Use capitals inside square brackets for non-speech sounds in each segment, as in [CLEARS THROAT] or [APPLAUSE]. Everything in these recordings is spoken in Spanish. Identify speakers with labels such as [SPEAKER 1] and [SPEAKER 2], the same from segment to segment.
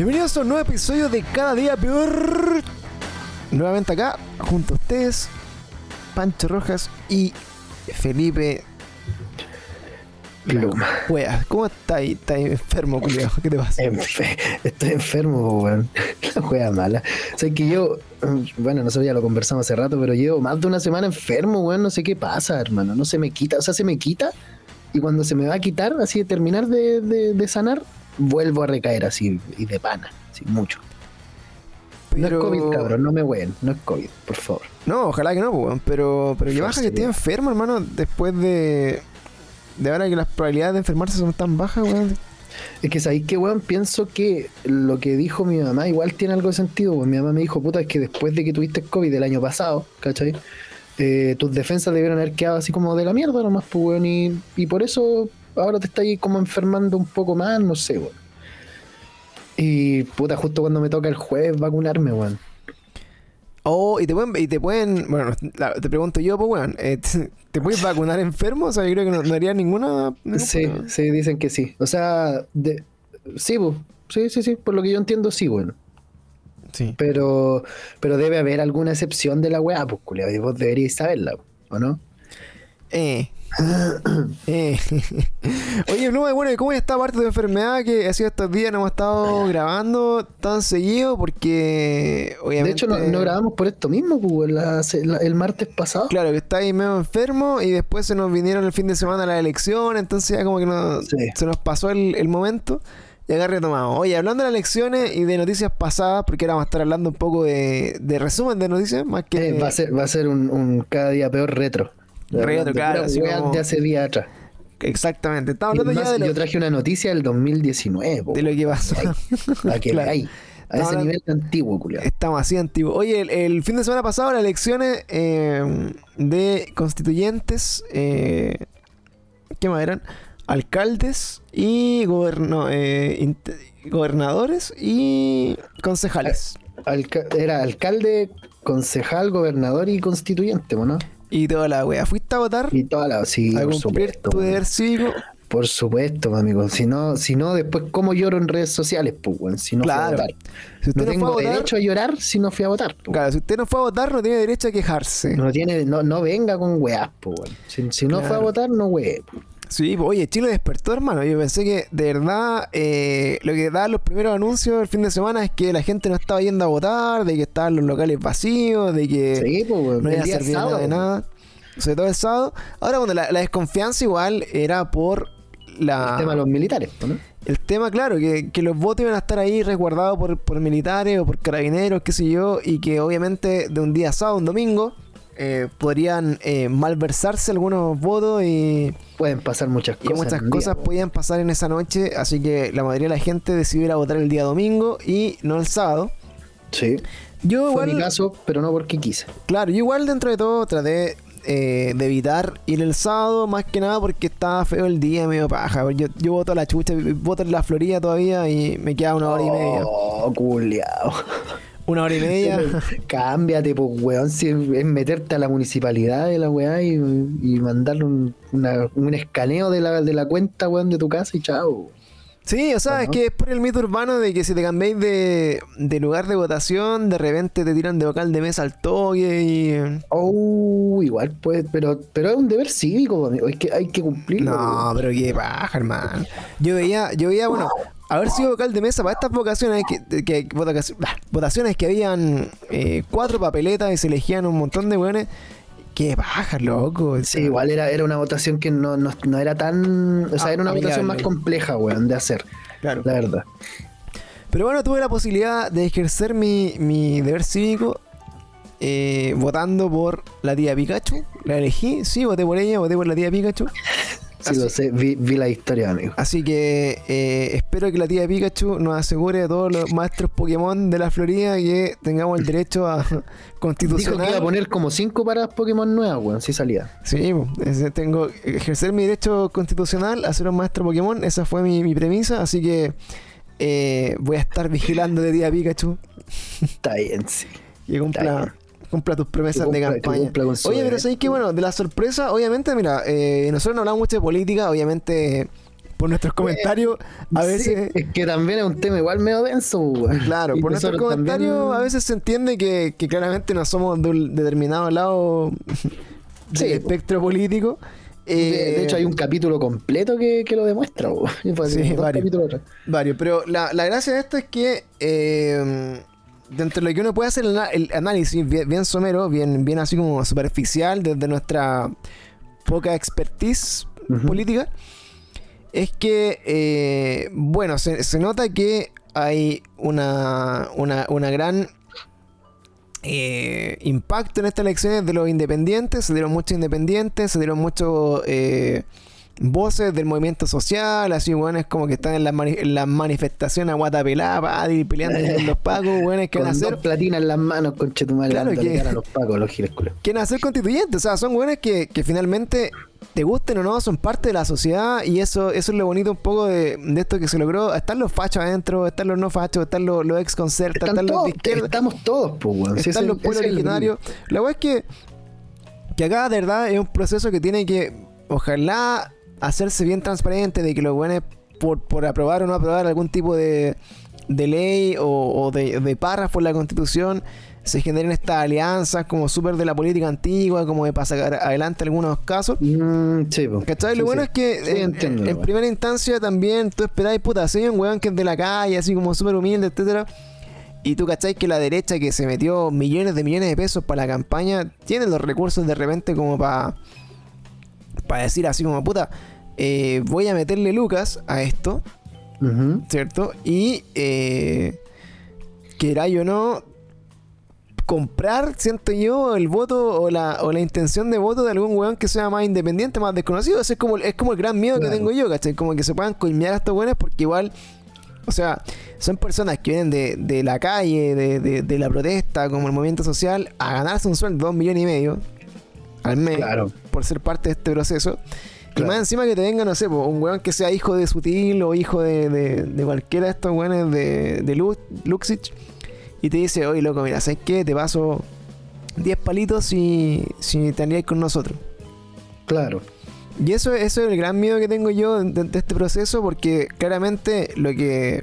[SPEAKER 1] Bienvenidos a un nuevo episodio de Cada Día Peor. Nuevamente acá, junto a ustedes, Pancho Rojas y Felipe
[SPEAKER 2] Pluma.
[SPEAKER 1] Wea, ¿cómo estás? ¿Estás enfermo, culiao? ¿Qué te pasa?
[SPEAKER 2] Enfe- Estoy enfermo, weón. [LAUGHS] La wea mala. O sea, que yo, mm, bueno, nosotros ya lo conversamos hace rato, pero llevo más de una semana enfermo, weón. No sé qué pasa, hermano. No se me quita. O sea, se me quita. Y cuando se me va a quitar, así de terminar de, de- de sanar, vuelvo a recaer así, y de pana. Así, mucho. No es COVID, cabrón. No me ween. No es COVID, por favor.
[SPEAKER 1] No, ojalá que no, pues, weón. Pero, pero que baja que estés enfermo, hermano, después de. De ahora que las probabilidades de enfermarse son tan bajas, weón.
[SPEAKER 2] Es que sabéis que, weón, pienso que lo que dijo mi mamá igual tiene algo de sentido, weón. Mi mamá me dijo, puta, es que después de que tuviste COVID el año pasado, ¿cachai? Eh, tus defensas debieron haber quedado así como de la mierda nomás, pues, weón. Y, y por eso ahora te estás como enfermando un poco más, no sé, weón. Y, puta, justo cuando me toca el jueves vacunarme, weón.
[SPEAKER 1] Oh, y te pueden, y te pueden, bueno, la- te pregunto yo, pues weón, eh, ¿te, [LAUGHS] te puedes vacunar enfermo? O sea, yo creo que no, no haría ninguna.
[SPEAKER 2] Sí,
[SPEAKER 1] problema.
[SPEAKER 2] sí, dicen que sí. O sea, de, sí, pues. Sí, sí, sí. Por lo que yo entiendo, sí, weón.
[SPEAKER 1] Sí.
[SPEAKER 2] Pero, pero debe haber alguna excepción de la weá, pues, culiao, y vos deberíais saberla, ¿o no?
[SPEAKER 1] Eh. Eh. [LAUGHS] Oye, no, bueno, ¿y ¿cómo está parte de tu enfermedad que ha sido estos días? No hemos estado grabando tan seguido porque, obviamente.
[SPEAKER 2] De hecho, no, no grabamos por esto mismo, pues, la- la- el martes pasado.
[SPEAKER 1] Claro, que está ahí medio enfermo y después se nos vinieron el fin de semana las elecciones, entonces ya como que no-
[SPEAKER 2] Sí.
[SPEAKER 1] se nos pasó el, el momento y acá retomamos. Oye, hablando de las elecciones y de noticias pasadas, porque ahora vamos a estar hablando un poco de, de resumen de noticias, más que...
[SPEAKER 2] Eh, va a ser, va a ser un, un cada día peor retro.
[SPEAKER 1] Retro,
[SPEAKER 2] De
[SPEAKER 1] claro,
[SPEAKER 2] pura
[SPEAKER 1] así
[SPEAKER 2] weá
[SPEAKER 1] como-
[SPEAKER 2] de hace días atrás.
[SPEAKER 1] Exactamente, estamos
[SPEAKER 2] Y
[SPEAKER 1] hablando
[SPEAKER 2] además,
[SPEAKER 1] ya de
[SPEAKER 2] yo traje una noticia del 2019, po,
[SPEAKER 1] de lo que pasó.
[SPEAKER 2] para que [LAUGHS]
[SPEAKER 1] Claro.
[SPEAKER 2] veáis. A
[SPEAKER 1] Estamos
[SPEAKER 2] ese
[SPEAKER 1] hablando-
[SPEAKER 2] nivel antiguo, culiao.
[SPEAKER 1] Estamos así antiguos. Oye, el, el fin de semana pasado las elecciones eh, de constituyentes, eh, ¿qué más eran? Alcaldes y goberno- eh, gobernadores y concejales.
[SPEAKER 2] Alca- era alcalde, concejal, gobernador y constituyente, ¿no?
[SPEAKER 1] Y toda la wea. ¿Fuiste a votar?
[SPEAKER 2] Y toda la. Sí,
[SPEAKER 1] a
[SPEAKER 2] por
[SPEAKER 1] cumplir
[SPEAKER 2] supuesto.
[SPEAKER 1] tu deber cívico.
[SPEAKER 2] Por supuesto, amigo. Si no, si no, después, ¿cómo lloro en redes sociales, pues, weón? Si no
[SPEAKER 1] Claro.
[SPEAKER 2] fui a votar.
[SPEAKER 1] Si usted
[SPEAKER 2] No
[SPEAKER 1] no,
[SPEAKER 2] tengo
[SPEAKER 1] fue a votar,
[SPEAKER 2] derecho a llorar si no fui a votar, po.
[SPEAKER 1] claro, si usted no fue a votar, no tiene derecho a quejarse.
[SPEAKER 2] No tiene, no, no venga con weás, po, weón. Si, si no fue a votar, no weé. po.
[SPEAKER 1] Sí, pues, oye, Chile despertó, hermano. Yo pensé que de verdad eh, lo que daban los primeros anuncios el fin de semana es que la gente no estaba yendo a votar, de que estaban los locales vacíos, de que
[SPEAKER 2] Sí, pues,
[SPEAKER 1] no iba a servir nada de nada. Sobre todo el sábado. Ahora, bueno, la, la desconfianza igual era por la,
[SPEAKER 2] El tema de los militares, ¿no?
[SPEAKER 1] el tema, claro, que, que los votos iban a estar ahí resguardados por, por militares o por carabineros, qué sé yo, y que obviamente de un día sábado, un domingo, eh, podrían eh, malversarse algunos votos y,
[SPEAKER 2] Pueden pasar muchas
[SPEAKER 1] y
[SPEAKER 2] cosas.
[SPEAKER 1] muchas
[SPEAKER 2] en un
[SPEAKER 1] cosas
[SPEAKER 2] día, po.
[SPEAKER 1] podían pasar en esa noche, así que la mayoría de la gente decidió ir a votar el día domingo y no el sábado.
[SPEAKER 2] Sí.
[SPEAKER 1] Yo
[SPEAKER 2] Fue
[SPEAKER 1] igual,
[SPEAKER 2] mi caso, pero no porque quise.
[SPEAKER 1] claro, yo igual dentro de todo traté eh, de evitar ir el sábado, más que nada porque estaba feo el día, medio paja. Yo, yo voto a la chucha, voto en la Florida todavía y me queda una hora y media.
[SPEAKER 2] Oh, culiao.
[SPEAKER 1] Una hora y media. [LAUGHS]
[SPEAKER 2] Cámbiate, pues, weón. Si es meterte a la municipalidad de la weá y, y mandarle un, una- un escaneo de la, de la cuenta, weón, de tu casa y chao.
[SPEAKER 1] Sí, o sea, es que es por el mito urbano de que si te cambiáis de, de lugar de votación, de repente te tiran de vocal de mesa al toque y...
[SPEAKER 2] Oh, igual pues, pero, pero es un deber cívico, amigo. Es que hay que cumplirlo.
[SPEAKER 1] No, pero qué paja, hermano. Yo veía, yo veía, bueno, haber sido vocal de mesa para estas vocaciones que, votaciones que habían eh, cuatro papeletas y se elegían un montón de weones. Qué paja, loco.
[SPEAKER 2] Sí,
[SPEAKER 1] sea,
[SPEAKER 2] igual era, era una votación que no, no, no era tan. O sea,
[SPEAKER 1] Ah,
[SPEAKER 2] era una votación más compleja, weón, de hacer.
[SPEAKER 1] Claro.
[SPEAKER 2] La verdad.
[SPEAKER 1] Pero bueno, tuve la posibilidad de ejercer mi, mi deber cívico eh, votando por la tía Pikachu. La elegí, sí, voté por ella, voté por la tía Pikachu.
[SPEAKER 2] Sí, lo sé, vi, vi la historia, amigo.
[SPEAKER 1] Así que eh, espero que la tía Pikachu nos asegure a todos los maestros Pokémon de la Florida que tengamos el derecho a [LAUGHS]
[SPEAKER 2] Dijo
[SPEAKER 1] constitucional.
[SPEAKER 2] que iba a poner como cinco paradas Pokémon nuevas, weón, si salía.
[SPEAKER 1] Sí, po, ese tengo ejercer mi derecho constitucional a ser un maestro Pokémon. Esa fue mi, mi premisa, así que eh, voy a estar vigilando de tía Pikachu
[SPEAKER 2] Está bien, sí. [LAUGHS]
[SPEAKER 1] que cumpla,
[SPEAKER 2] bien.
[SPEAKER 1] Cumpla tus promesas de campaña. Oye, pero sabéis que bueno, de la sorpresa, obviamente, mira, eh, nosotros no hablamos mucho de política, obviamente por nuestros comentarios, a
[SPEAKER 2] Sí,
[SPEAKER 1] veces.
[SPEAKER 2] es que también es un tema igual medio denso, weón.
[SPEAKER 1] Claro,
[SPEAKER 2] Y
[SPEAKER 1] por nuestros comentarios
[SPEAKER 2] también-
[SPEAKER 1] a veces se entiende que, que claramente no somos de un determinado lado [LAUGHS]
[SPEAKER 2] Sí,
[SPEAKER 1] del
[SPEAKER 2] po.
[SPEAKER 1] espectro político.
[SPEAKER 2] De, de
[SPEAKER 1] Eh,
[SPEAKER 2] hecho, hay un capítulo completo que, que lo demuestra, weón. [LAUGHS] Y fue así,
[SPEAKER 1] Sí, varios. Varios, pero la, la gracia de esto es que eh, dentro de lo que uno puede hacer el, análisis bien, bien somero, bien, bien así como superficial desde nuestra poca expertise política, es que, eh, bueno, se, se nota que hay una, una, una gran eh, impacto en estas elecciones de los independientes, se dieron muchos independientes, se dieron muchos eh, voces del movimiento social, así weones como que están en las mani- manifestaciones a y peleando [LAUGHS] con los pagos, weones que van a hacer
[SPEAKER 2] dos platinas en las manos,
[SPEAKER 1] Claro que-
[SPEAKER 2] a los pacos, los
[SPEAKER 1] constituyentes, o sea, son buenas que, que finalmente te gusten o no, son parte de la sociedad y eso, eso es lo bonito un poco de, de esto que se logró. Están los fachos adentro, están los no fachos, están los, los ex concertas,
[SPEAKER 2] Están
[SPEAKER 1] están los
[SPEAKER 2] todos,
[SPEAKER 1] de izquierda,
[SPEAKER 2] estamos todos, pues, weón.
[SPEAKER 1] Están los
[SPEAKER 2] ese
[SPEAKER 1] pueblos
[SPEAKER 2] el
[SPEAKER 1] originarios. La verdad es que, que acá de verdad es un proceso que tiene que, ojalá, hacerse bien transparente de que los buenos por, por aprobar o no aprobar algún tipo de, de ley o, o de, de párrafo en la constitución se generen estas alianzas como súper de la política antigua, como de pasar adelante algunos casos.
[SPEAKER 2] Mm, sí.
[SPEAKER 1] ¿Cachai?
[SPEAKER 2] Sí,
[SPEAKER 1] lo bueno
[SPEAKER 2] sí.
[SPEAKER 1] es que en,
[SPEAKER 2] entiendo,
[SPEAKER 1] en- en
[SPEAKER 2] weón.
[SPEAKER 1] primera instancia también tú esperáis, puta, hay un weón que es de la calle, así como súper humilde, etcétera. Y tú cachai que la derecha que se metió millones de millones de pesos para la campaña tiene los recursos de repente como para para decir así como puta, eh, voy a meterle lucas a esto. ¿cierto? Y eh, queráis o no comprar, siento yo, el voto o la, o la intención de voto de algún weón que sea más independiente, más desconocido. Ese es como, es como el gran miedo
[SPEAKER 2] Claro.
[SPEAKER 1] que tengo yo, ¿cachai? Como que se puedan coimear a estos weones porque igual, o sea, son personas que vienen de, de la calle, de, de- de la protesta, como el movimiento social, a ganarse un sueldo de dos millones y medio al mes
[SPEAKER 2] Claro.
[SPEAKER 1] por ser parte de este proceso. Y más encima que te venga, no sé, po, un weón que sea hijo de Sutil o hijo de, de, de cualquiera de estos weones de, de Lu- Luxich y te dice, oye, loco, mira, ¿sabes qué? Te paso 10 palitos si, si te alías con nosotros.
[SPEAKER 2] Claro.
[SPEAKER 1] Y eso, eso es el gran miedo que tengo yo de, de este proceso porque claramente lo que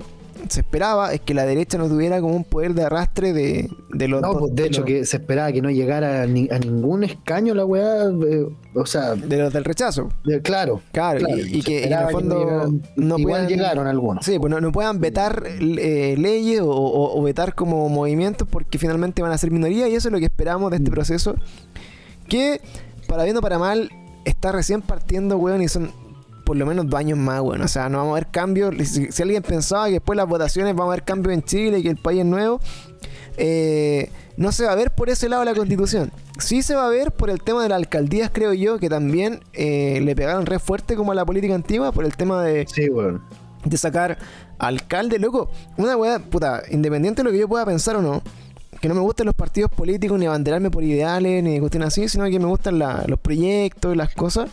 [SPEAKER 1] se esperaba es que la derecha no tuviera como un poder de arrastre de, de los...
[SPEAKER 2] No, pues, de hecho,
[SPEAKER 1] los-
[SPEAKER 2] que se esperaba que no llegara a, ni- a ningún escaño la weá. eh, o sea,
[SPEAKER 1] de los del rechazo.
[SPEAKER 2] de- claro.
[SPEAKER 1] Claro,
[SPEAKER 2] claro,
[SPEAKER 1] y, que en el fondo
[SPEAKER 2] llegaran-
[SPEAKER 1] no
[SPEAKER 2] igual
[SPEAKER 1] puedan-
[SPEAKER 2] llegaron algunos.
[SPEAKER 1] Sí, pues no, no puedan vetar eh, leyes o, o- o vetar como movimientos porque finalmente van a ser minoría y eso es lo que esperamos de este
[SPEAKER 2] Mm.
[SPEAKER 1] proceso. Que, para bien o para mal, está recién partiendo, weón, y son por lo menos dos años más, weón. O sea, no vamos a ver cambios. Si, si alguien pensaba que después de las votaciones vamos a ver cambios en Chile y que el país es nuevo, eh, no se va a ver por ese lado la constitución. Sí se va a ver por el tema de las alcaldías, creo yo, que también eh, le pegaron re fuerte como a la política antigua por el tema de
[SPEAKER 2] Sí, weón.
[SPEAKER 1] de sacar alcalde, loco. Una weá, puta, independiente de lo que yo pueda pensar o no, que no me gustan los partidos políticos, ni abanderarme por ideales, ni cuestiones así, sino que me gustan la- los proyectos, las cosas.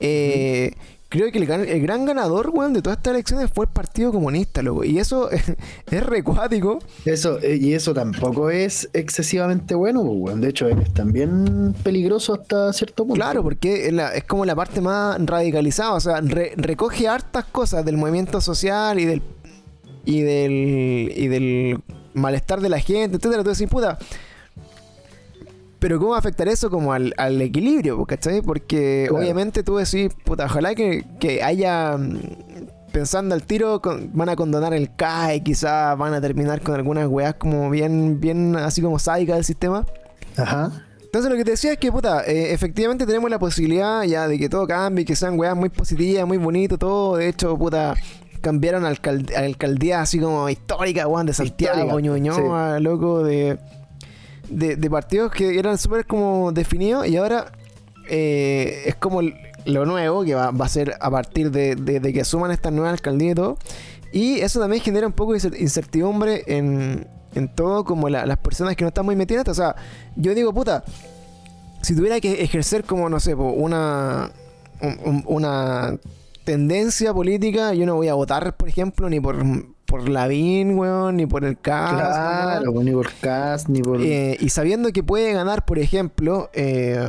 [SPEAKER 1] Eh, Creo que el gran, el gran ganador, weón, de todas estas elecciones fue el Partido Comunista, loco. Y eso [LAUGHS] es recuático.
[SPEAKER 2] Eso, eh, y eso tampoco es excesivamente bueno, pues, weón. De hecho, es también peligroso hasta cierto punto.
[SPEAKER 1] Claro, porque es, la- es como la parte más radicalizada, o sea, re- recoge hartas cosas del movimiento social y del y del y del malestar de la gente, etcétera. Decís, puta, pero ¿cómo va a afectar eso como al, al equilibrio, ¿cachai? Porque
[SPEAKER 2] Claro.
[SPEAKER 1] obviamente tú decís, puta, ojalá que, que haya mm, pensando al tiro, con- van a condonar el CAE, quizás van a terminar con algunas weas como bien, bien así como sádicas del sistema.
[SPEAKER 2] Ajá.
[SPEAKER 1] Entonces lo que te decía es que, puta, eh, efectivamente tenemos la posibilidad ya de que todo cambie, que sean weas muy positivas, muy bonito, todo. De hecho, puta, cambiaron alcald alcaldía así como histórica, weón, de Santiago, Ñuñoa, loco, de, de, de partidos que eran súper como definidos y ahora eh, es como lo nuevo que va, va a ser a partir de, que asuman esta nueva alcaldía y todo. Y eso también genera un poco de incer- incertidumbre en, en todo, como la- las personas que no están muy metidas. O sea, yo digo, puta, si tuviera que ejercer como, no sé, una, un- un- una tendencia política, yo no voy a votar, por ejemplo, ni por, por Lavín, weón, ni por el CAS.
[SPEAKER 2] Claro, ni por Cas, ni por.
[SPEAKER 1] Eh, y sabiendo que puede ganar, por ejemplo, eh,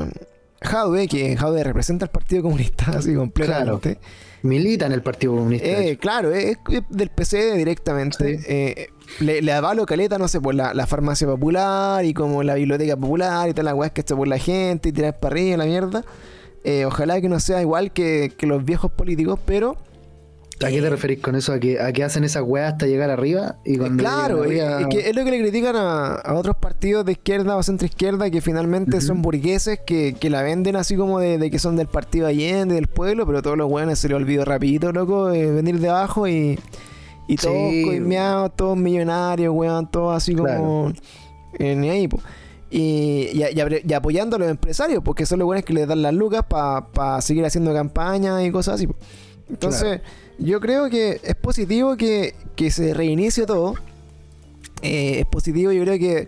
[SPEAKER 1] Jaude, que Jaude representa al Partido Comunista [LAUGHS] así completamente.
[SPEAKER 2] Milita en el Partido Comunista.
[SPEAKER 1] Eh, claro, es, es del PC directamente.
[SPEAKER 2] Sí.
[SPEAKER 1] Eh, le, le avalo caleta, no sé, por la, la farmacia popular y como la biblioteca popular y todas las weas que está por la gente y tirar para arriba la mierda. Eh, ojalá que no sea igual que, que los viejos políticos, pero
[SPEAKER 2] ¿A qué te referís con eso? ¿A que, a que hacen esas weas hasta llegar arriba? Y cuando
[SPEAKER 1] claro,
[SPEAKER 2] arriba-
[SPEAKER 1] es, que es lo que le critican a, a otros partidos de izquierda o centro izquierda que finalmente son burgueses que, que la venden así como de, de que son del partido Allende, del pueblo, pero todos los weones se les olvidó rapidito, loco, eh, venir de abajo y, y todos
[SPEAKER 2] Sí.
[SPEAKER 1] coimeados, todos millonarios, weón, todos así como eh, ni ahí, po. Y, y, y abre- y apoyando a los empresarios, porque son los buenos que les dan las lucas para seguir haciendo campañas y cosas así. Entonces, yo creo que es positivo que, que se reinicie todo. Eh, es positivo, yo creo que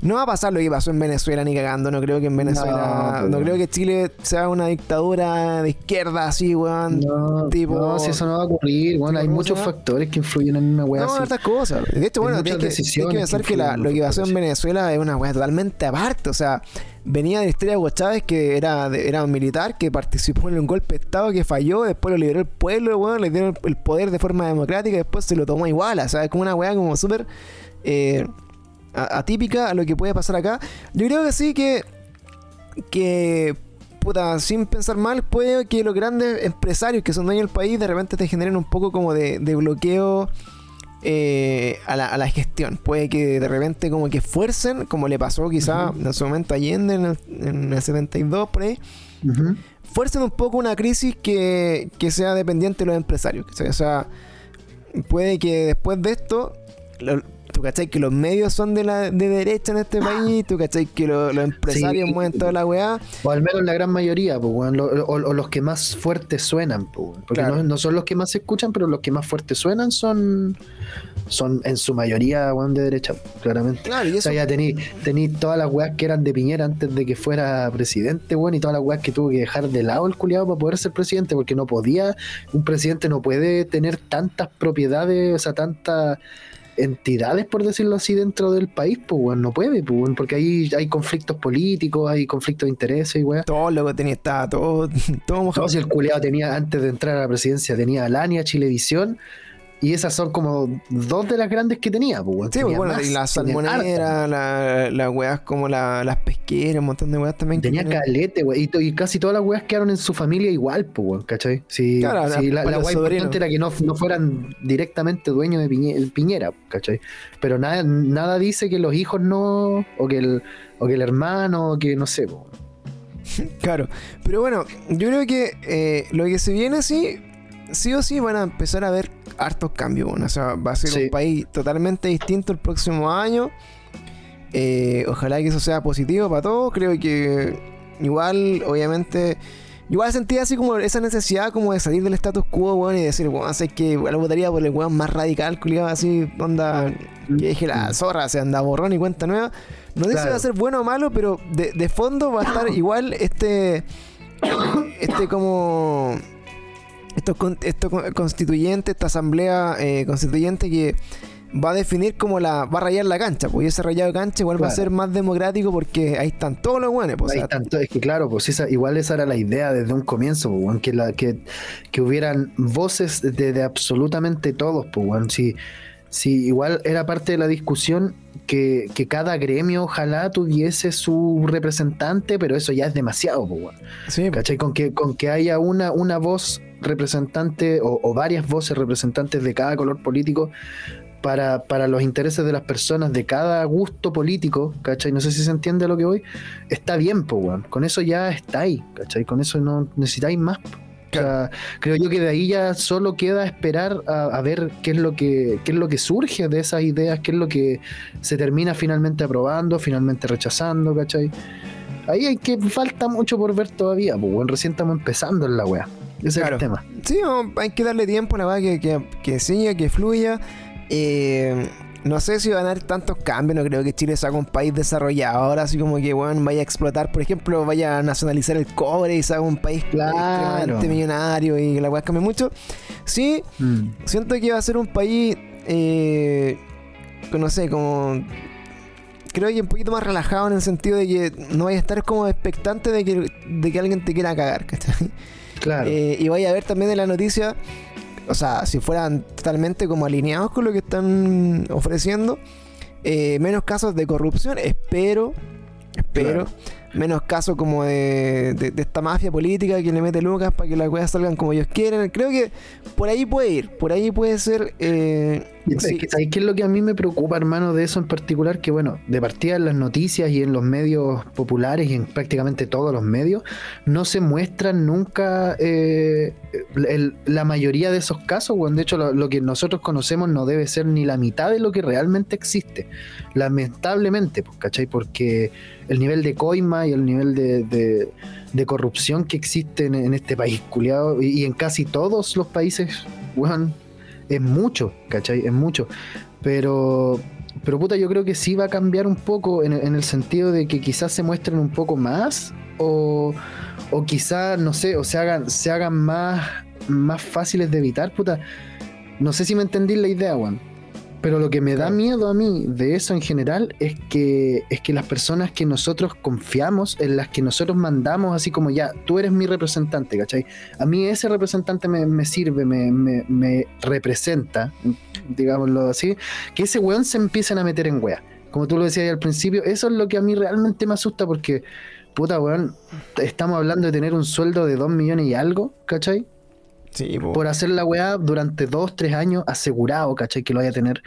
[SPEAKER 1] no va a pasar lo que pasó en Venezuela ni cagando. No creo que en Venezuela.
[SPEAKER 2] No,
[SPEAKER 1] No,
[SPEAKER 2] pues,
[SPEAKER 1] creo que Chile sea una dictadura de izquierda así, weón.
[SPEAKER 2] No,
[SPEAKER 1] tipo-
[SPEAKER 2] no, si eso no va a ocurrir, bueno, hay
[SPEAKER 1] ¿cómo
[SPEAKER 2] muchos factores que influyen en una wea
[SPEAKER 1] No,
[SPEAKER 2] así.
[SPEAKER 1] hartas cosas. De hecho, bueno, tienes que, tienes que
[SPEAKER 2] decisiones que
[SPEAKER 1] pensar que, la- lo que pasó en. Venezuela es una weá totalmente aparte. O sea, venía de la historia de Hugo Chávez, que era, era un militar que participó en un golpe de Estado que falló, después lo liberó el pueblo, weón, le dieron el poder de forma democrática y después se lo tomó igual. O sea, es como una weá como súper eh, atípica a lo que puede pasar acá. Yo creo que sí que. que puta, sin pensar mal, puede que los grandes empresarios que son dueños del país de repente te generen un poco como de, de bloqueo eh, a, la, a la gestión. Puede que de repente como que fuercen, como le pasó quizá en su momento a Allende en el, en el 72 por ahí, fuercen un poco una crisis que, que sea dependiente de los empresarios. O sea, puede que después de esto, lo- tú cachai que los medios son de la de derecha en este país, tú cachai que lo- los empresarios
[SPEAKER 2] Sí.
[SPEAKER 1] mueven toda la weá.
[SPEAKER 2] O al menos la gran mayoría, pues, weón, lo- o, o los que más fuertes suenan, pues, porque
[SPEAKER 1] Claro.
[SPEAKER 2] no, no son los que más se escuchan, pero los que más fuertes suenan son, son en su mayoría, weón, de derecha, claramente.
[SPEAKER 1] Claro, y
[SPEAKER 2] O sea, ya tení, tení todas las weas que eran de Piñera antes de que fuera presidente, weón, y todas las weas que tuvo que dejar de lado el culiado para poder ser presidente, porque no podía, un presidente no puede tener tantas propiedades, o sea, tantas entidades, por decirlo así, dentro del país, pues, weón, no puede, pues, weón, porque ahí hay conflictos políticos, hay conflictos de intereses y weón.
[SPEAKER 1] todo lo que tenía estaba todo, [LAUGHS] todo mojado.
[SPEAKER 2] No, si el culiado tenía, antes de entrar a la presidencia, tenía Alania, Chilevisión, y esas son como dos de las grandes que tenía, pues, weón.
[SPEAKER 1] Sí, pues
[SPEAKER 2] Tenía
[SPEAKER 1] bueno,
[SPEAKER 2] más,
[SPEAKER 1] y la salmonera, la- las weas como la- las pesqueras, un montón de weas también. que
[SPEAKER 2] Tenía
[SPEAKER 1] tienen-
[SPEAKER 2] calete, güey. Y, casi todas las weas quedaron en su familia igual, pues, weón, ¿cachai? Sí,
[SPEAKER 1] Claro,
[SPEAKER 2] sí,
[SPEAKER 1] la-
[SPEAKER 2] la, la wea importante era que no, no fueran directamente dueños de Piñe- Piñera, ¿cachai? Pero nada, nada dice que los hijos no, o que el, o que el hermano, o que no sé, po. [LAUGHS]
[SPEAKER 1] Claro, pero bueno, yo creo que eh, lo que se viene sí, sí o sí van a empezar a ver hartos cambios. bueno, o sea, va a ser
[SPEAKER 2] Sí.
[SPEAKER 1] un país totalmente distinto el próximo año. Eh, ojalá que eso sea positivo para todos. Creo que igual, obviamente, igual sentía así como esa necesidad como de salir del status quo, weón, y decir, weón, sé que igual votaría por el weón más radical, culiado, así, onda, que deje la zorra, se anda borrón y cuenta nueva. No sé si va a ser bueno o malo, pero de, de fondo va a estar [COUGHS] igual este. Este como. Estos, con- estos con- constituyentes, esta asamblea eh, constituyente que va a definir como la. va a rayar la cancha, pues y ese rayado de cancha igual va a ser más democrático porque ahí están todos los buenos, pues. o
[SPEAKER 2] Ahí
[SPEAKER 1] sea,
[SPEAKER 2] tanto, es que claro, pues esa, igual esa era la idea desde un comienzo, pues, que, la, que, que hubieran voces de, de absolutamente todos, pues. Si, si igual era parte de la discusión que, que cada gremio ojalá tuviese su representante, pero eso ya es demasiado, pues,
[SPEAKER 1] sí, pues.
[SPEAKER 2] ¿Cachai? Con que, con que haya una, una voz representante o, o varias voces representantes de cada color político para, para los intereses de las personas de cada gusto político, ¿cachai? No sé si se entiende a lo que voy. Está bien, pues, weón. Con eso ya está ahí, ¿cachai? Con eso no necesitáis más. po. O sea, creo yo que de ahí ya solo queda esperar a, a ver qué es lo que qué es lo que surge de esas ideas, qué es lo que se termina finalmente aprobando, finalmente rechazando, ¿cachai? Ahí hay que falta mucho por ver todavía, pues bueno, recién estamos empezando en la weá. Ese
[SPEAKER 1] Claro.
[SPEAKER 2] es el tema.
[SPEAKER 1] Sí, no, hay que darle tiempo a la verdad que, que, que siga, que fluya. Eh, no sé si van a haber tantos cambios, no creo que Chile sea un país desarrollado. Ahora así como que bueno, vaya a explotar, por ejemplo, vaya a nacionalizar el cobre y sea un país
[SPEAKER 2] Claro.
[SPEAKER 1] millonario y que la weá cambie mucho. Sí,
[SPEAKER 2] Mm.
[SPEAKER 1] siento que va a ser un país, eh, no sé, como... Creo que un poquito más relajado en el sentido de que no vaya a estar como expectante de que, de que alguien te quiera cagar, ¿cachai?
[SPEAKER 2] Claro.
[SPEAKER 1] Eh, y vaya a ver también en la noticia, o sea, si fueran totalmente como alineados con lo que están ofreciendo, eh, menos casos de corrupción, espero, espero.
[SPEAKER 2] Claro.
[SPEAKER 1] Menos casos como de, de- de esta mafia política que le mete lucas para que las cosas salgan como ellos quieren. Creo que por ahí puede ir, por ahí puede ser. eh, sí.
[SPEAKER 2] que, ¿Sabes qué es lo que a mí me preocupa, hermano, de eso en particular? Que bueno, de partida en las noticias y en los medios populares y en prácticamente todos los medios, no se muestran nunca eh, el- la mayoría de esos casos, weón. De hecho, lo, lo que nosotros conocemos no debe ser ni la mitad de lo que realmente existe. Lamentablemente, pues, ¿cachai? Porque el nivel de coima y el nivel de, de- de corrupción que existe en, en este país, culiado, y, y en casi todos los países, weón, es mucho, ¿cachai? Es mucho. Pero, pero puta, yo creo que sí va a cambiar un poco en, en el sentido de que quizás se muestren un poco más o, o quizás, no sé, o se hagan, se hagan más, más fáciles de evitar, puta. No sé si me entendí la idea, weón. Pero lo que me da miedo a mí de eso en general es que, es que las personas que nosotros confiamos, en las que nosotros mandamos, así como ya, tú eres mi representante, ¿cachai? A mí ese representante me, me sirve, me, me- me representa, digámoslo así, que ese weón se empiecen a meter en wea. Como tú lo decías al principio, eso es lo que a mí realmente me asusta porque, puta weón, estamos hablando de tener un sueldo de 2 millones y algo, ¿cachai? Por hacer la weá durante dos, tres años asegurado, ¿cachai? Que lo vaya a tener.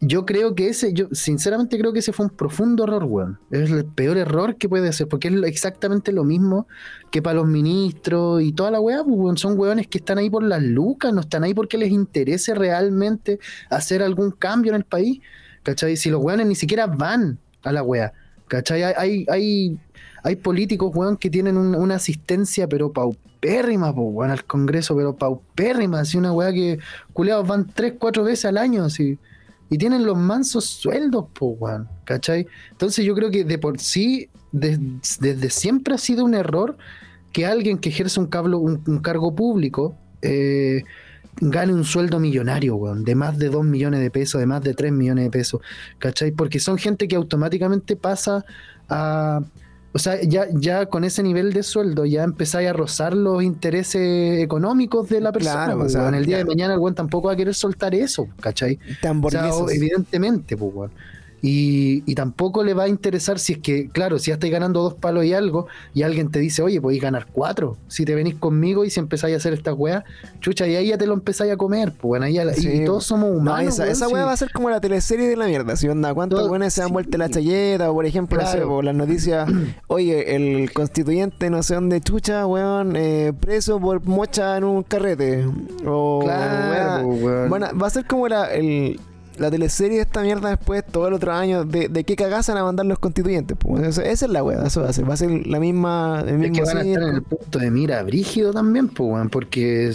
[SPEAKER 2] Yo creo que ese, yo sinceramente creo que ese fue un profundo error, weón. Es el peor error que puede hacer, porque es exactamente lo mismo que para los ministros y toda la weá, pues, weón. Son weones que están ahí por las lucas, no están ahí porque les interese realmente hacer algún cambio en el país, ¿cachai? Si los weones ni siquiera van a la weá, ¿cachai? Hay, hay, hay, políticos, weón, que tienen un- una asistencia, pero paupérrima, po, weón, al Congreso, pero paupérrima, así una weá que culeados van tres, cuatro veces al año, así. Y tienen los mansos sueldos, po, weón, ¿cachai? Entonces yo creo que de por sí, des- desde siempre ha sido un error que alguien que ejerce un cargo público eh, gane un sueldo millonario, weón, de más de 2 millones de pesos, de más de 3 millones de pesos, ¿cachai? Porque son gente que automáticamente pasa a... O sea, ya, ya con ese nivel de sueldo ya empezáis a rozar los intereses económicos de la persona.
[SPEAKER 1] Claro,
[SPEAKER 2] pues,
[SPEAKER 1] o sea,
[SPEAKER 2] weón. el día de mañana el weón tampoco va a querer soltar eso, ¿cachai?
[SPEAKER 1] Tan
[SPEAKER 2] O sea, evidentemente, pues. Y, y tampoco le va a interesar si es que, claro, si ya estáis ganando dos palos y algo, y alguien te dice, oye, podéis ganar cuatro. Si te venís conmigo y si empezáis a hacer esta weá, chucha, y ahí ya te lo empezáis a comer, pues, bueno, ahí ya la-
[SPEAKER 1] Sí,
[SPEAKER 2] y todos somos
[SPEAKER 1] No,
[SPEAKER 2] humanos.
[SPEAKER 1] esa,
[SPEAKER 2] weón,
[SPEAKER 1] esa
[SPEAKER 2] sí.
[SPEAKER 1] weá va a ser como la teleserie de la mierda. Si onda, ¿cuántos weones se han vuelto la chayeta? O por ejemplo, no sé,
[SPEAKER 2] Claro.
[SPEAKER 1] po, las noticias, [CLEARS THROAT] oye, el constituyente no sé dónde chucha, weón, eh, preso por mocha en un carrete. O
[SPEAKER 2] Claro,
[SPEAKER 1] weá.
[SPEAKER 2] weón.
[SPEAKER 1] Bueno, va a ser como la, el- la teleserie de esta mierda después, todo el otro año, de, de qué cagazan van a mandar los constituyentes. pues. Esa, esa es la weá, eso va a ser. Va a ser la misma. El
[SPEAKER 2] Es
[SPEAKER 1] mismo
[SPEAKER 2] que van a estar en el punto de mira brígido también, pues, weón, porque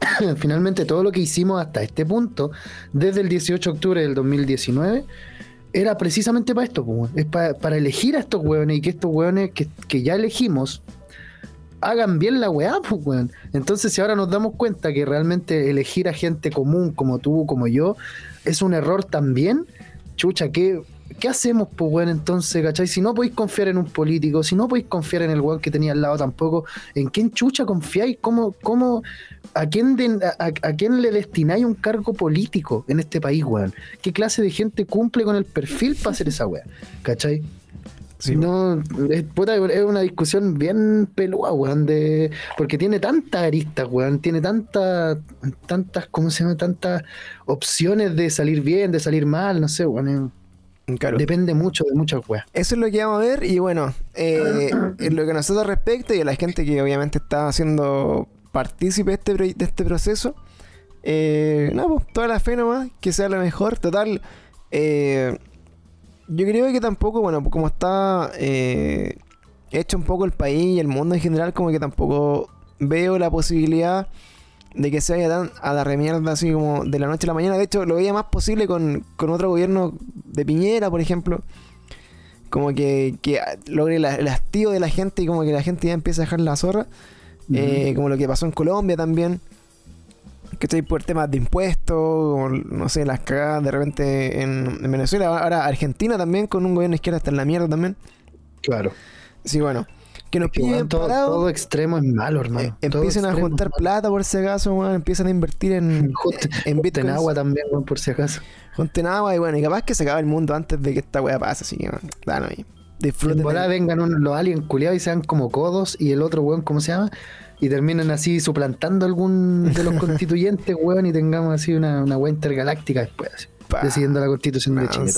[SPEAKER 2] [COUGHS] finalmente todo lo que hicimos hasta este punto, desde el 18 de octubre del 2019, era precisamente para esto, pues, es pa- para elegir a estos weones y que estos weones que, que ya elegimos hagan bien la weá, pues, weón. Entonces, si ahora nos damos cuenta que realmente elegir a gente común como tú, como yo, es un error también, chucha, ¿qué, ¿qué hacemos, pues, weón? Entonces, ¿cachai? Si no podéis confiar en un político, si no podéis confiar en el weón que tenía al lado tampoco, ¿en quién chucha confiáis? ¿Cómo, cómo, a quién, a, a- quién le destináis un cargo político en este país, weón? ¿Qué clase de gente cumple con el perfil para hacer esa weá? ¿Cachai?
[SPEAKER 1] Sí,
[SPEAKER 2] no, es, puta, es una discusión bien pelúa, weón, de, porque tiene tantas aristas, weón, tiene tantas, tantas, ¿cómo se llama? Tantas opciones de salir bien, de salir mal, no sé, weón,
[SPEAKER 1] claro.
[SPEAKER 2] depende mucho de muchas weas.
[SPEAKER 1] Eso es lo que vamos a ver y bueno, eh, en lo que a nosotros respecta y a la gente que obviamente está haciendo partícipe de este, de este proceso, eh, no, pues toda la fe nomás, que sea lo mejor. Total, eh, yo creo que tampoco, bueno, como está eh, hecho un poco el país y el mundo en general, como que tampoco veo la posibilidad de que se vaya tan a la remierda así como de la noche a la mañana. De hecho, lo veía más posible con, con otro gobierno de Piñera, por ejemplo. Como que, que logre la- el hastío de la gente y como que la gente ya empieza a dejar la zorra. Eh, como lo que pasó en Colombia también. Que estoy por temas de impuestos, o, no sé, las cagadas de repente en, en Venezuela. Ahora Argentina también, con un gobierno izquierda está en la mierda también.
[SPEAKER 2] Claro.
[SPEAKER 1] Sí, bueno. que nos
[SPEAKER 2] weón, todo, extremo es malo, hermano.
[SPEAKER 1] eh, empiecen a juntar plata por si acaso, weón, empiezan a invertir en, [LAUGHS]
[SPEAKER 2] Junten-
[SPEAKER 1] en
[SPEAKER 2] agua también, weón, por si acaso.
[SPEAKER 1] Junten agua y bueno, y capaz que se acabe el mundo antes de que esta weá pase, así que.
[SPEAKER 2] En
[SPEAKER 1] Disfruten.
[SPEAKER 2] vengan un- los aliens culiados y sean como codos y el otro weón, ¿cómo se llama? Y terminen así suplantando algún de los [LAUGHS] constituyentes, weón, y tengamos así una, una weá intergaláctica después, así, decidiendo la constitución de Chile.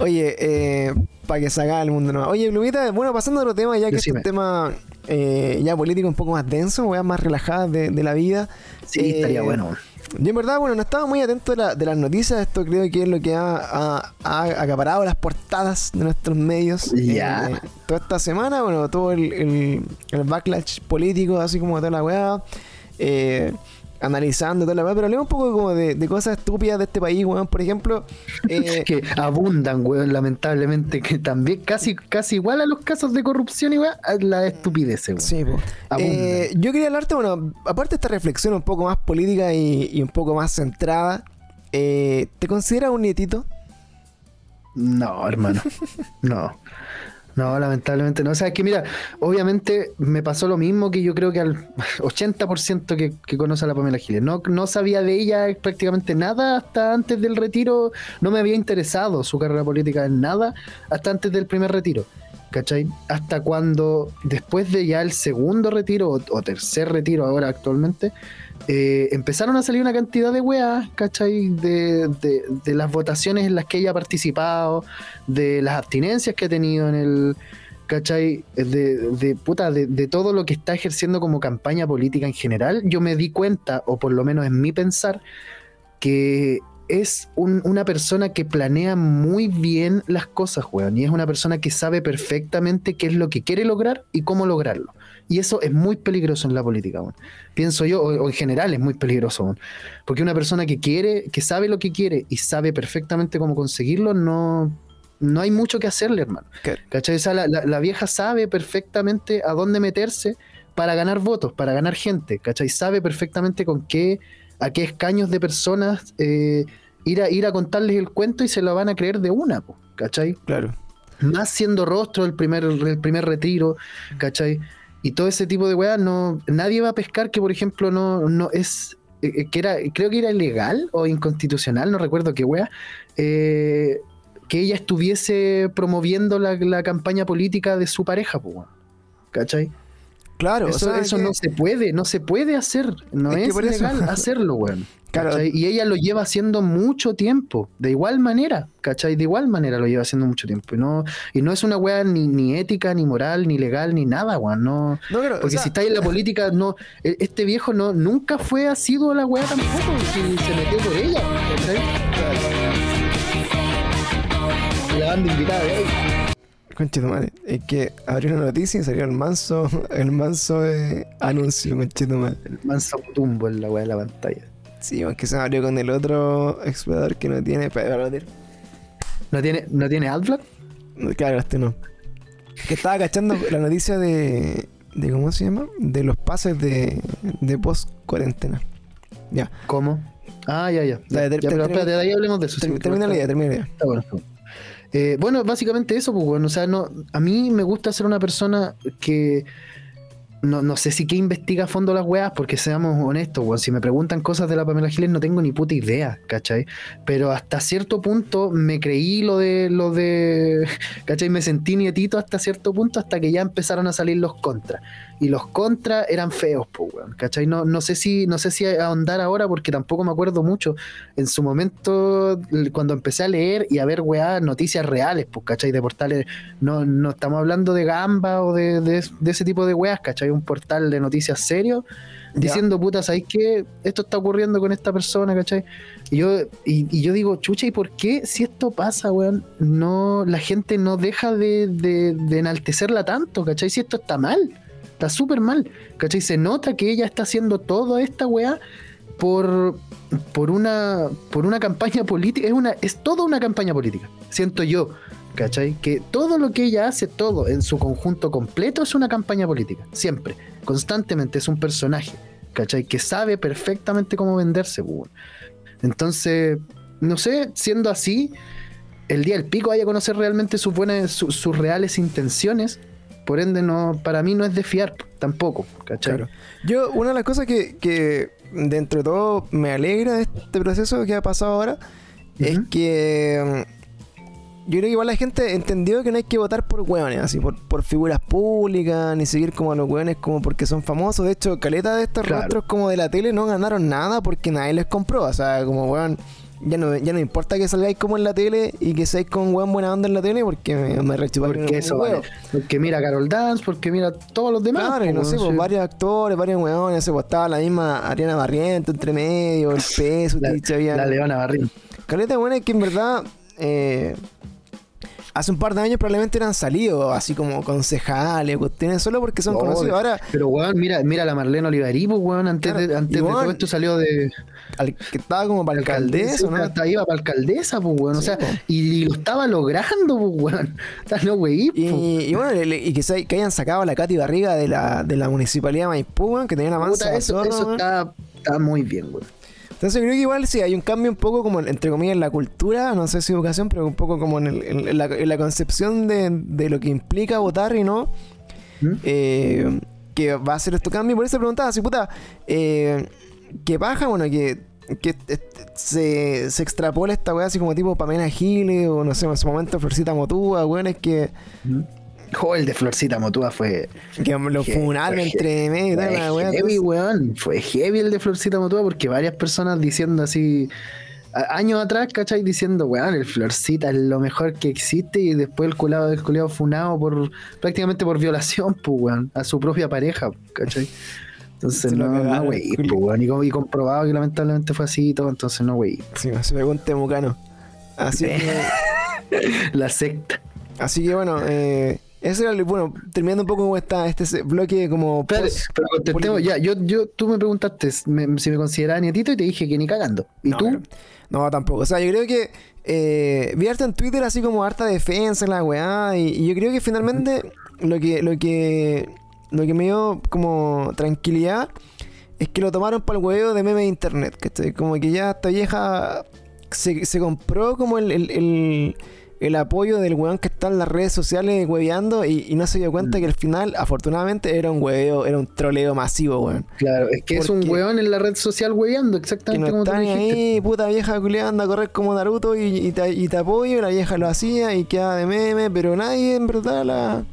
[SPEAKER 1] Oye, eh, para que se acabe el mundo no. Oye, Plumita, bueno, pasando a otro tema, ya que
[SPEAKER 2] Decime.
[SPEAKER 1] este tema eh, ya político un poco más denso, weas más relajadas de, de la vida.
[SPEAKER 2] Sí,
[SPEAKER 1] Eh,
[SPEAKER 2] estaría bueno.
[SPEAKER 1] Yo en verdad, bueno, no estaba muy atento de, la- de las noticias. Esto creo que es lo que ha, ha- ha acaparado las portadas de nuestros medios. Eh, toda esta semana, bueno, todo el, el- el backlash político, así como toda la weá. eh, analizando toda la weá. Pero hablemos un poco como de, de cosas estúpidas de este país, weón. Por ejemplo, [LAUGHS] eh,
[SPEAKER 2] que abundan, weón, lamentablemente, que también casi, casi igual a los casos de corrupción y weón, a la estupidez, weón.
[SPEAKER 1] Sí, po. Eh, yo quería hablarte, bueno, aparte de esta reflexión un poco más política y, y un poco más centrada, eh, ¿te consideras un nietito?
[SPEAKER 2] No, hermano. No. No, lamentablemente no. O sea, es que mira, obviamente me pasó lo mismo que yo creo que al [LAUGHS] 80% que, que conoce a la Pamela Giles. No, no sabía de ella prácticamente nada hasta antes del retiro. No me había interesado su carrera política en nada hasta antes del primer retiro. ¿Cachai? Hasta cuando, después de ya el segundo retiro o, o tercer retiro ahora actualmente, eh, empezaron a salir una cantidad de weas, ¿cachai? De, de, las votaciones en las que ella ha participado, de las abstinencias que ha tenido en el, ¿cachai? De, de, puta, de, de todo lo que está ejerciendo como campaña política en general, yo me di cuenta, o por lo menos en mi pensar, que es un- una persona que planea muy bien las cosas, weón, y es una persona que sabe perfectamente qué es lo que quiere lograr y cómo lograrlo. Y eso es muy peligroso en la política, weón. Pienso yo, o, o en general es muy peligroso, weón. Porque una persona que quiere, que sabe lo que quiere y sabe perfectamente cómo conseguirlo, no, no hay mucho que hacerle, hermano.
[SPEAKER 1] Claro.
[SPEAKER 2] ¿Cachai? O sea, la, la- la vieja sabe perfectamente a dónde meterse para ganar votos, para ganar gente, ¿cachai? Sabe perfectamente con qué, a qué escaños de personas eh, ir, a, ir a contarles el cuento y se lo van a creer de una, po, ¿cachai?
[SPEAKER 1] Claro.
[SPEAKER 2] Más siendo rostro el primer, el primer retiro, ¿cachai? Y todo ese tipo de weas, no, nadie va a pescar que, por ejemplo, no, no es, eh, eh, que era, creo que era ilegal o inconstitucional, no recuerdo qué wea, eh, que ella estuviese promoviendo la, la campaña política de su pareja, weón. ¿cachai?
[SPEAKER 1] Claro,
[SPEAKER 2] eso
[SPEAKER 1] o sea,
[SPEAKER 2] eso
[SPEAKER 1] que-
[SPEAKER 2] no se puede, no se puede hacer, no
[SPEAKER 1] Es eso-
[SPEAKER 2] legal hacerlo, weón. [LAUGHS]
[SPEAKER 1] Claro.
[SPEAKER 2] ¿cachai? Y ella lo lleva haciendo mucho tiempo, de igual manera, ¿cachai? De igual manera lo lleva haciendo mucho tiempo. Y no, y no es una weá ni, ni ética, ni moral, ni legal, ni nada, weón. No,
[SPEAKER 1] No, o
[SPEAKER 2] porque
[SPEAKER 1] sea,
[SPEAKER 2] si estáis en la política, no, e- este viejo no, nunca fue asiduo a la weá tampoco, si se metió por ella, ¿cachai? La banda invitada de.
[SPEAKER 1] Conche tu madre, es que abrió una noticia y salió el manso, [LAUGHS] el manso eh, anuncio, conche tu madre.
[SPEAKER 2] El manso tumbo en la weá de la pantalla.
[SPEAKER 1] Sí, aunque se abrió con el otro explorador que no tiene. Pero-
[SPEAKER 2] ¿No tiene, ¿no tiene adblock?
[SPEAKER 1] Claro, este no. Que estaba cachando la noticia de. de ¿Cómo se llama? De los pases de, de post cuarentena. Ya.
[SPEAKER 2] ¿Cómo? Ah, ya, ya. Ya, pero espérate, ahí hablemos de eso.
[SPEAKER 1] Termina la idea, termina la idea.
[SPEAKER 2] está bueno. Eh, bueno, básicamente eso, pues bueno, o sea, no, a mí me gusta ser una persona que no, no sé si que investiga a fondo las weas, porque seamos honestos, weón, si me preguntan cosas de la Pamela Giles no tengo ni puta idea, ¿cachai? Pero hasta cierto punto me creí lo de, lo de, [LAUGHS] ¿cachai? Me sentí nietito hasta cierto punto, hasta que ya empezaron a salir los contras. Y los contras eran feos, pues, weón, ¿cachai? No, no sé si, no sé si ahondar ahora, porque tampoco me acuerdo mucho. En su momento, cuando empecé a leer y a ver, weá, noticias reales, pues, ¿cachai? De portales, no, no estamos hablando de gamba o de, de- de ese tipo de weas, ¿cachai? Un portal de noticias serio, diciendo, puta, ¿sabéis qué? Esto está ocurriendo con esta persona, ¿cachai? Y yo, y, y yo digo, chucha, ¿y por qué si esto pasa, weón? No, la gente no deja de, de, de enaltecerla tanto, ¿cachai? Si esto está mal, está súper mal, ¿cachai? Se nota que ella está haciendo toda esta weá por, por una por una campaña política, es una es toda una campaña política, siento yo, ¿cachai? Que todo lo que ella hace, todo en su conjunto completo es una campaña política, siempre, constantemente es un personaje, ¿cachai? Que sabe perfectamente cómo venderse, pues. Entonces, no sé, siendo así, el día del pico vaya a conocer realmente sus buenas, su- sus reales intenciones, Por ende, no, para mí no es de fiar tampoco, ¿cachai?
[SPEAKER 1] Claro. Yo, una de las cosas que, que dentro de todo me alegra de este proceso que ha pasado ahora es que mm, yo creo que igual la gente entendió que no hay que votar por hueones, así, por, por figuras públicas, ni seguir como a los hueones como porque son famosos. De hecho, caleta de estos
[SPEAKER 2] Claro.
[SPEAKER 1] rostros como de la tele no ganaron nada porque nadie les compró. O sea, como hueón, ya no, ya no importa que salgáis como en la tele y que seáis con hueón buena onda en la tele porque me, me
[SPEAKER 2] Porque eso vale. Porque mira a Carol Dance, porque mira a todos los demás.
[SPEAKER 1] Claro, no sé,
[SPEAKER 2] weón,
[SPEAKER 1] pues, varios actores, varios hueones, se pues, estaba la misma Ariana Barriento entre medio, el [LAUGHS] peso,
[SPEAKER 2] La,
[SPEAKER 1] había
[SPEAKER 2] la Leona Barrín.
[SPEAKER 1] caleta buena que en verdad eh, hace un par de años probablemente eran salidos así como concejales, cuestiones solo porque son
[SPEAKER 2] Obvio.
[SPEAKER 1] conocidos. Ahora,
[SPEAKER 2] Pero weón, mira, mira la Marlene Olivarí, pues, weón, antes,
[SPEAKER 1] Claro,
[SPEAKER 2] de, antes
[SPEAKER 1] y
[SPEAKER 2] de todo esto salió de
[SPEAKER 1] al que estaba como para alcaldesa, ¿no?
[SPEAKER 2] Hasta iba para alcaldesa, pues, weón. o sea,
[SPEAKER 1] po.
[SPEAKER 2] y, lo estaba logrando, pues, weón. [LAUGHS] O sea, no, wey,
[SPEAKER 1] Y, y bueno, le- le- y que, se- que hayan sacado a la Katy Barriga de la, de la municipalidad de Maipú, weón, que tenía una mansa
[SPEAKER 2] eso, eso está, está muy bien, weón.
[SPEAKER 1] Entonces creo que igual sí, hay un cambio un poco como, entre comillas, en la cultura, no sé si educación, pero un poco como en, el- en- la, en la concepción de, de lo que implica votar y no,
[SPEAKER 2] ¿Mm?
[SPEAKER 1] eh, que va a ser este cambio. Por eso preguntaba, si puta, eh, que baja, bueno, que, que eh, se, se extrapola esta weá así como tipo Pamela Giles o no sé, en su momento Florcita Motúa, weón, es que,
[SPEAKER 2] Jo, el de Florcita Motúa fue.
[SPEAKER 1] que lo funaron entre medio
[SPEAKER 2] Fue
[SPEAKER 1] la
[SPEAKER 2] heavy, weón. Fue heavy el de Florcita Motúa porque varias personas diciendo así. Años atrás, ¿cachai? Diciendo, weón, el Florcita es lo mejor que existe. Y después el culado del culiado funado por prácticamente por violación, [LAUGHS] pues, weón, a su propia pareja, ¿cachai? Entonces, no, no, wey, pues, weón. Y, y comprobado que lamentablemente fue así y todo, entonces no, wey.
[SPEAKER 1] Sí, se pegó un temucano. Así [LAUGHS] que.
[SPEAKER 2] La secta.
[SPEAKER 1] Así que bueno, eh, ese era el, bueno, terminando un poco esta, este bloque como
[SPEAKER 2] pero contestemos, ya, yo, yo, tú me preguntaste me- si me consideraba nietito y te dije que ni cagando. ¿Y
[SPEAKER 1] No,
[SPEAKER 2] tú?
[SPEAKER 1] pero- no, tampoco. O sea, yo creo que eh, vi harta en Twitter así como harta defensa en la weá. Y, y yo creo que finalmente lo que, lo que lo que me dio como tranquilidad es que lo tomaron para el huevo de meme de internet. Que como que ya esta vieja se, se compró como el, el, el- el apoyo del weón que está en las redes sociales hueveando y, y no se dio cuenta
[SPEAKER 2] Mm.
[SPEAKER 1] que al final, afortunadamente, era un hueveo, era un troleo masivo, weón.
[SPEAKER 2] Claro, es que es un weón en la red social
[SPEAKER 1] Que
[SPEAKER 2] exactamente
[SPEAKER 1] no
[SPEAKER 2] como tú
[SPEAKER 1] está ni
[SPEAKER 2] dijiste.
[SPEAKER 1] ahí, puta vieja culiada anda a correr como Naruto y, y te, y te apoyo, y la vieja lo hacía y queda de meme, pero nadie en verdad la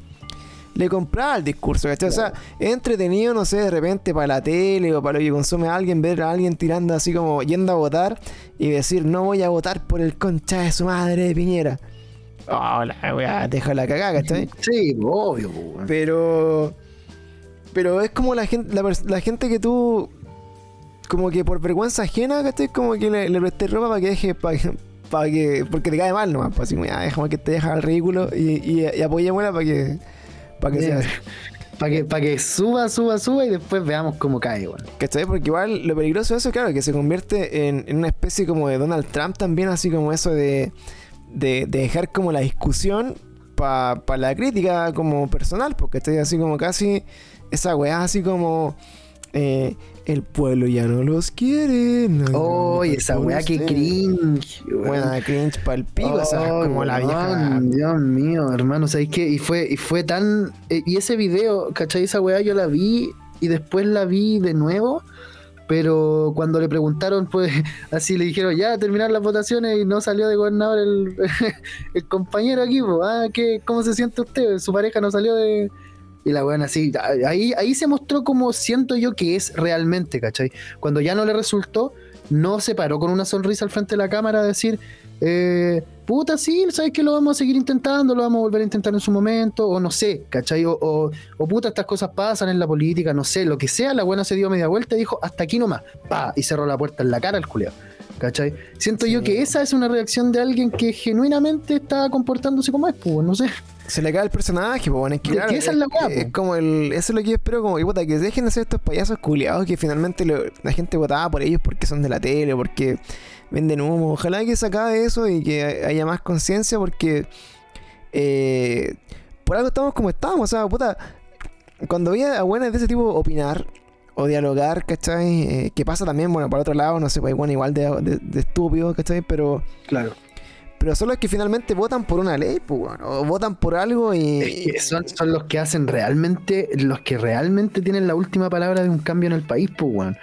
[SPEAKER 1] le compraba el discurso, ¿cachai? O sea, es entretenido, no sé, de repente para la tele o para lo que consume alguien, ver a alguien tirando así como yendo a votar y decir, no voy a votar por el concha de su madre de Piñera. Oh, la weá, deja la cagada, ¿cachai?
[SPEAKER 2] Sí, obvio.
[SPEAKER 1] Pero. Pero es como la gente, la, gente que tú. Como que por vergüenza ajena, ¿cachai? Como que le, le presté ropa para que deje. Para que, para que. Porque te cae mal nomás. Pues así déjame que te deja al ridículo y, y, y apoyémosla para que. Para que sea.
[SPEAKER 2] Para que, pa' que suba, suba, suba y después veamos cómo cae, weón.
[SPEAKER 1] ¿Cachai? Porque igual lo peligroso de eso, claro, que se convierte en, en una especie como de Donald Trump también, así como eso de, de, de dejar como la discusión para la crítica como personal, porque estoy así como casi esa weá así como eh, el pueblo ya no los quiere. no,
[SPEAKER 2] Oh,
[SPEAKER 1] no,
[SPEAKER 2] esa weá que
[SPEAKER 1] ustedes".
[SPEAKER 2] cringe.
[SPEAKER 1] Buena cringe para el pico, o sea,
[SPEAKER 2] Oh,
[SPEAKER 1] como la vieja.
[SPEAKER 2] Dios mío, hermano, ¿sabes qué? Y fue, y fue tan. eh, y ese video, ¿cachai? Esa weá yo la vi y después la vi de nuevo. Pero cuando le preguntaron, pues [LAUGHS] así le dijeron, ya terminar las votaciones y no salió de gobernador el, [LAUGHS] el compañero aquí, pues, ah, ¿qué, ¿cómo se siente usted? Su pareja no salió de. Y la weón así, ahí, ahí se mostró como siento yo que es realmente, ¿cachai? Cuando ya no le resultó, no se paró con una sonrisa al frente de la cámara a decir, eh, puta, sí, sabes que lo vamos a seguir intentando, lo vamos a volver a intentar en su momento, o no sé, ¿cachai? O, o, o puta, estas cosas pasan en la política, no sé, lo que sea, la buena se dio media vuelta y dijo, hasta aquí nomás, pa, y cerró la puerta en la cara al culeado. ¿Cachai? Siento yo que esa es una reacción de alguien que genuinamente está comportándose como es, pues, no sé.
[SPEAKER 1] Se le cae el personaje, pues bueno, es que
[SPEAKER 2] Es
[SPEAKER 1] claro,
[SPEAKER 2] que esa es la
[SPEAKER 1] es
[SPEAKER 2] po.
[SPEAKER 1] como el, eso es lo que yo espero, como puta, que dejen de ser estos payasos culiados que finalmente lo- la gente votaba por ellos porque son de la tele, porque venden humo. Ojalá que se acabe eso y que haya más conciencia porque eh, por algo estamos como estamos, o sea, puta, cuando veía a buenas de ese tipo opinar o dialogar, ¿cachai? Eh, que pasa también, bueno, por otro lado, no sé, pues bueno, igual de, de, de estúpido, ¿cachai? Pero
[SPEAKER 2] Claro.
[SPEAKER 1] pero son los que finalmente votan por una ley, pues, weón, o votan por algo y...
[SPEAKER 2] Es que son, son los que hacen realmente, los que realmente tienen la última palabra de un cambio en el país, pues, weón.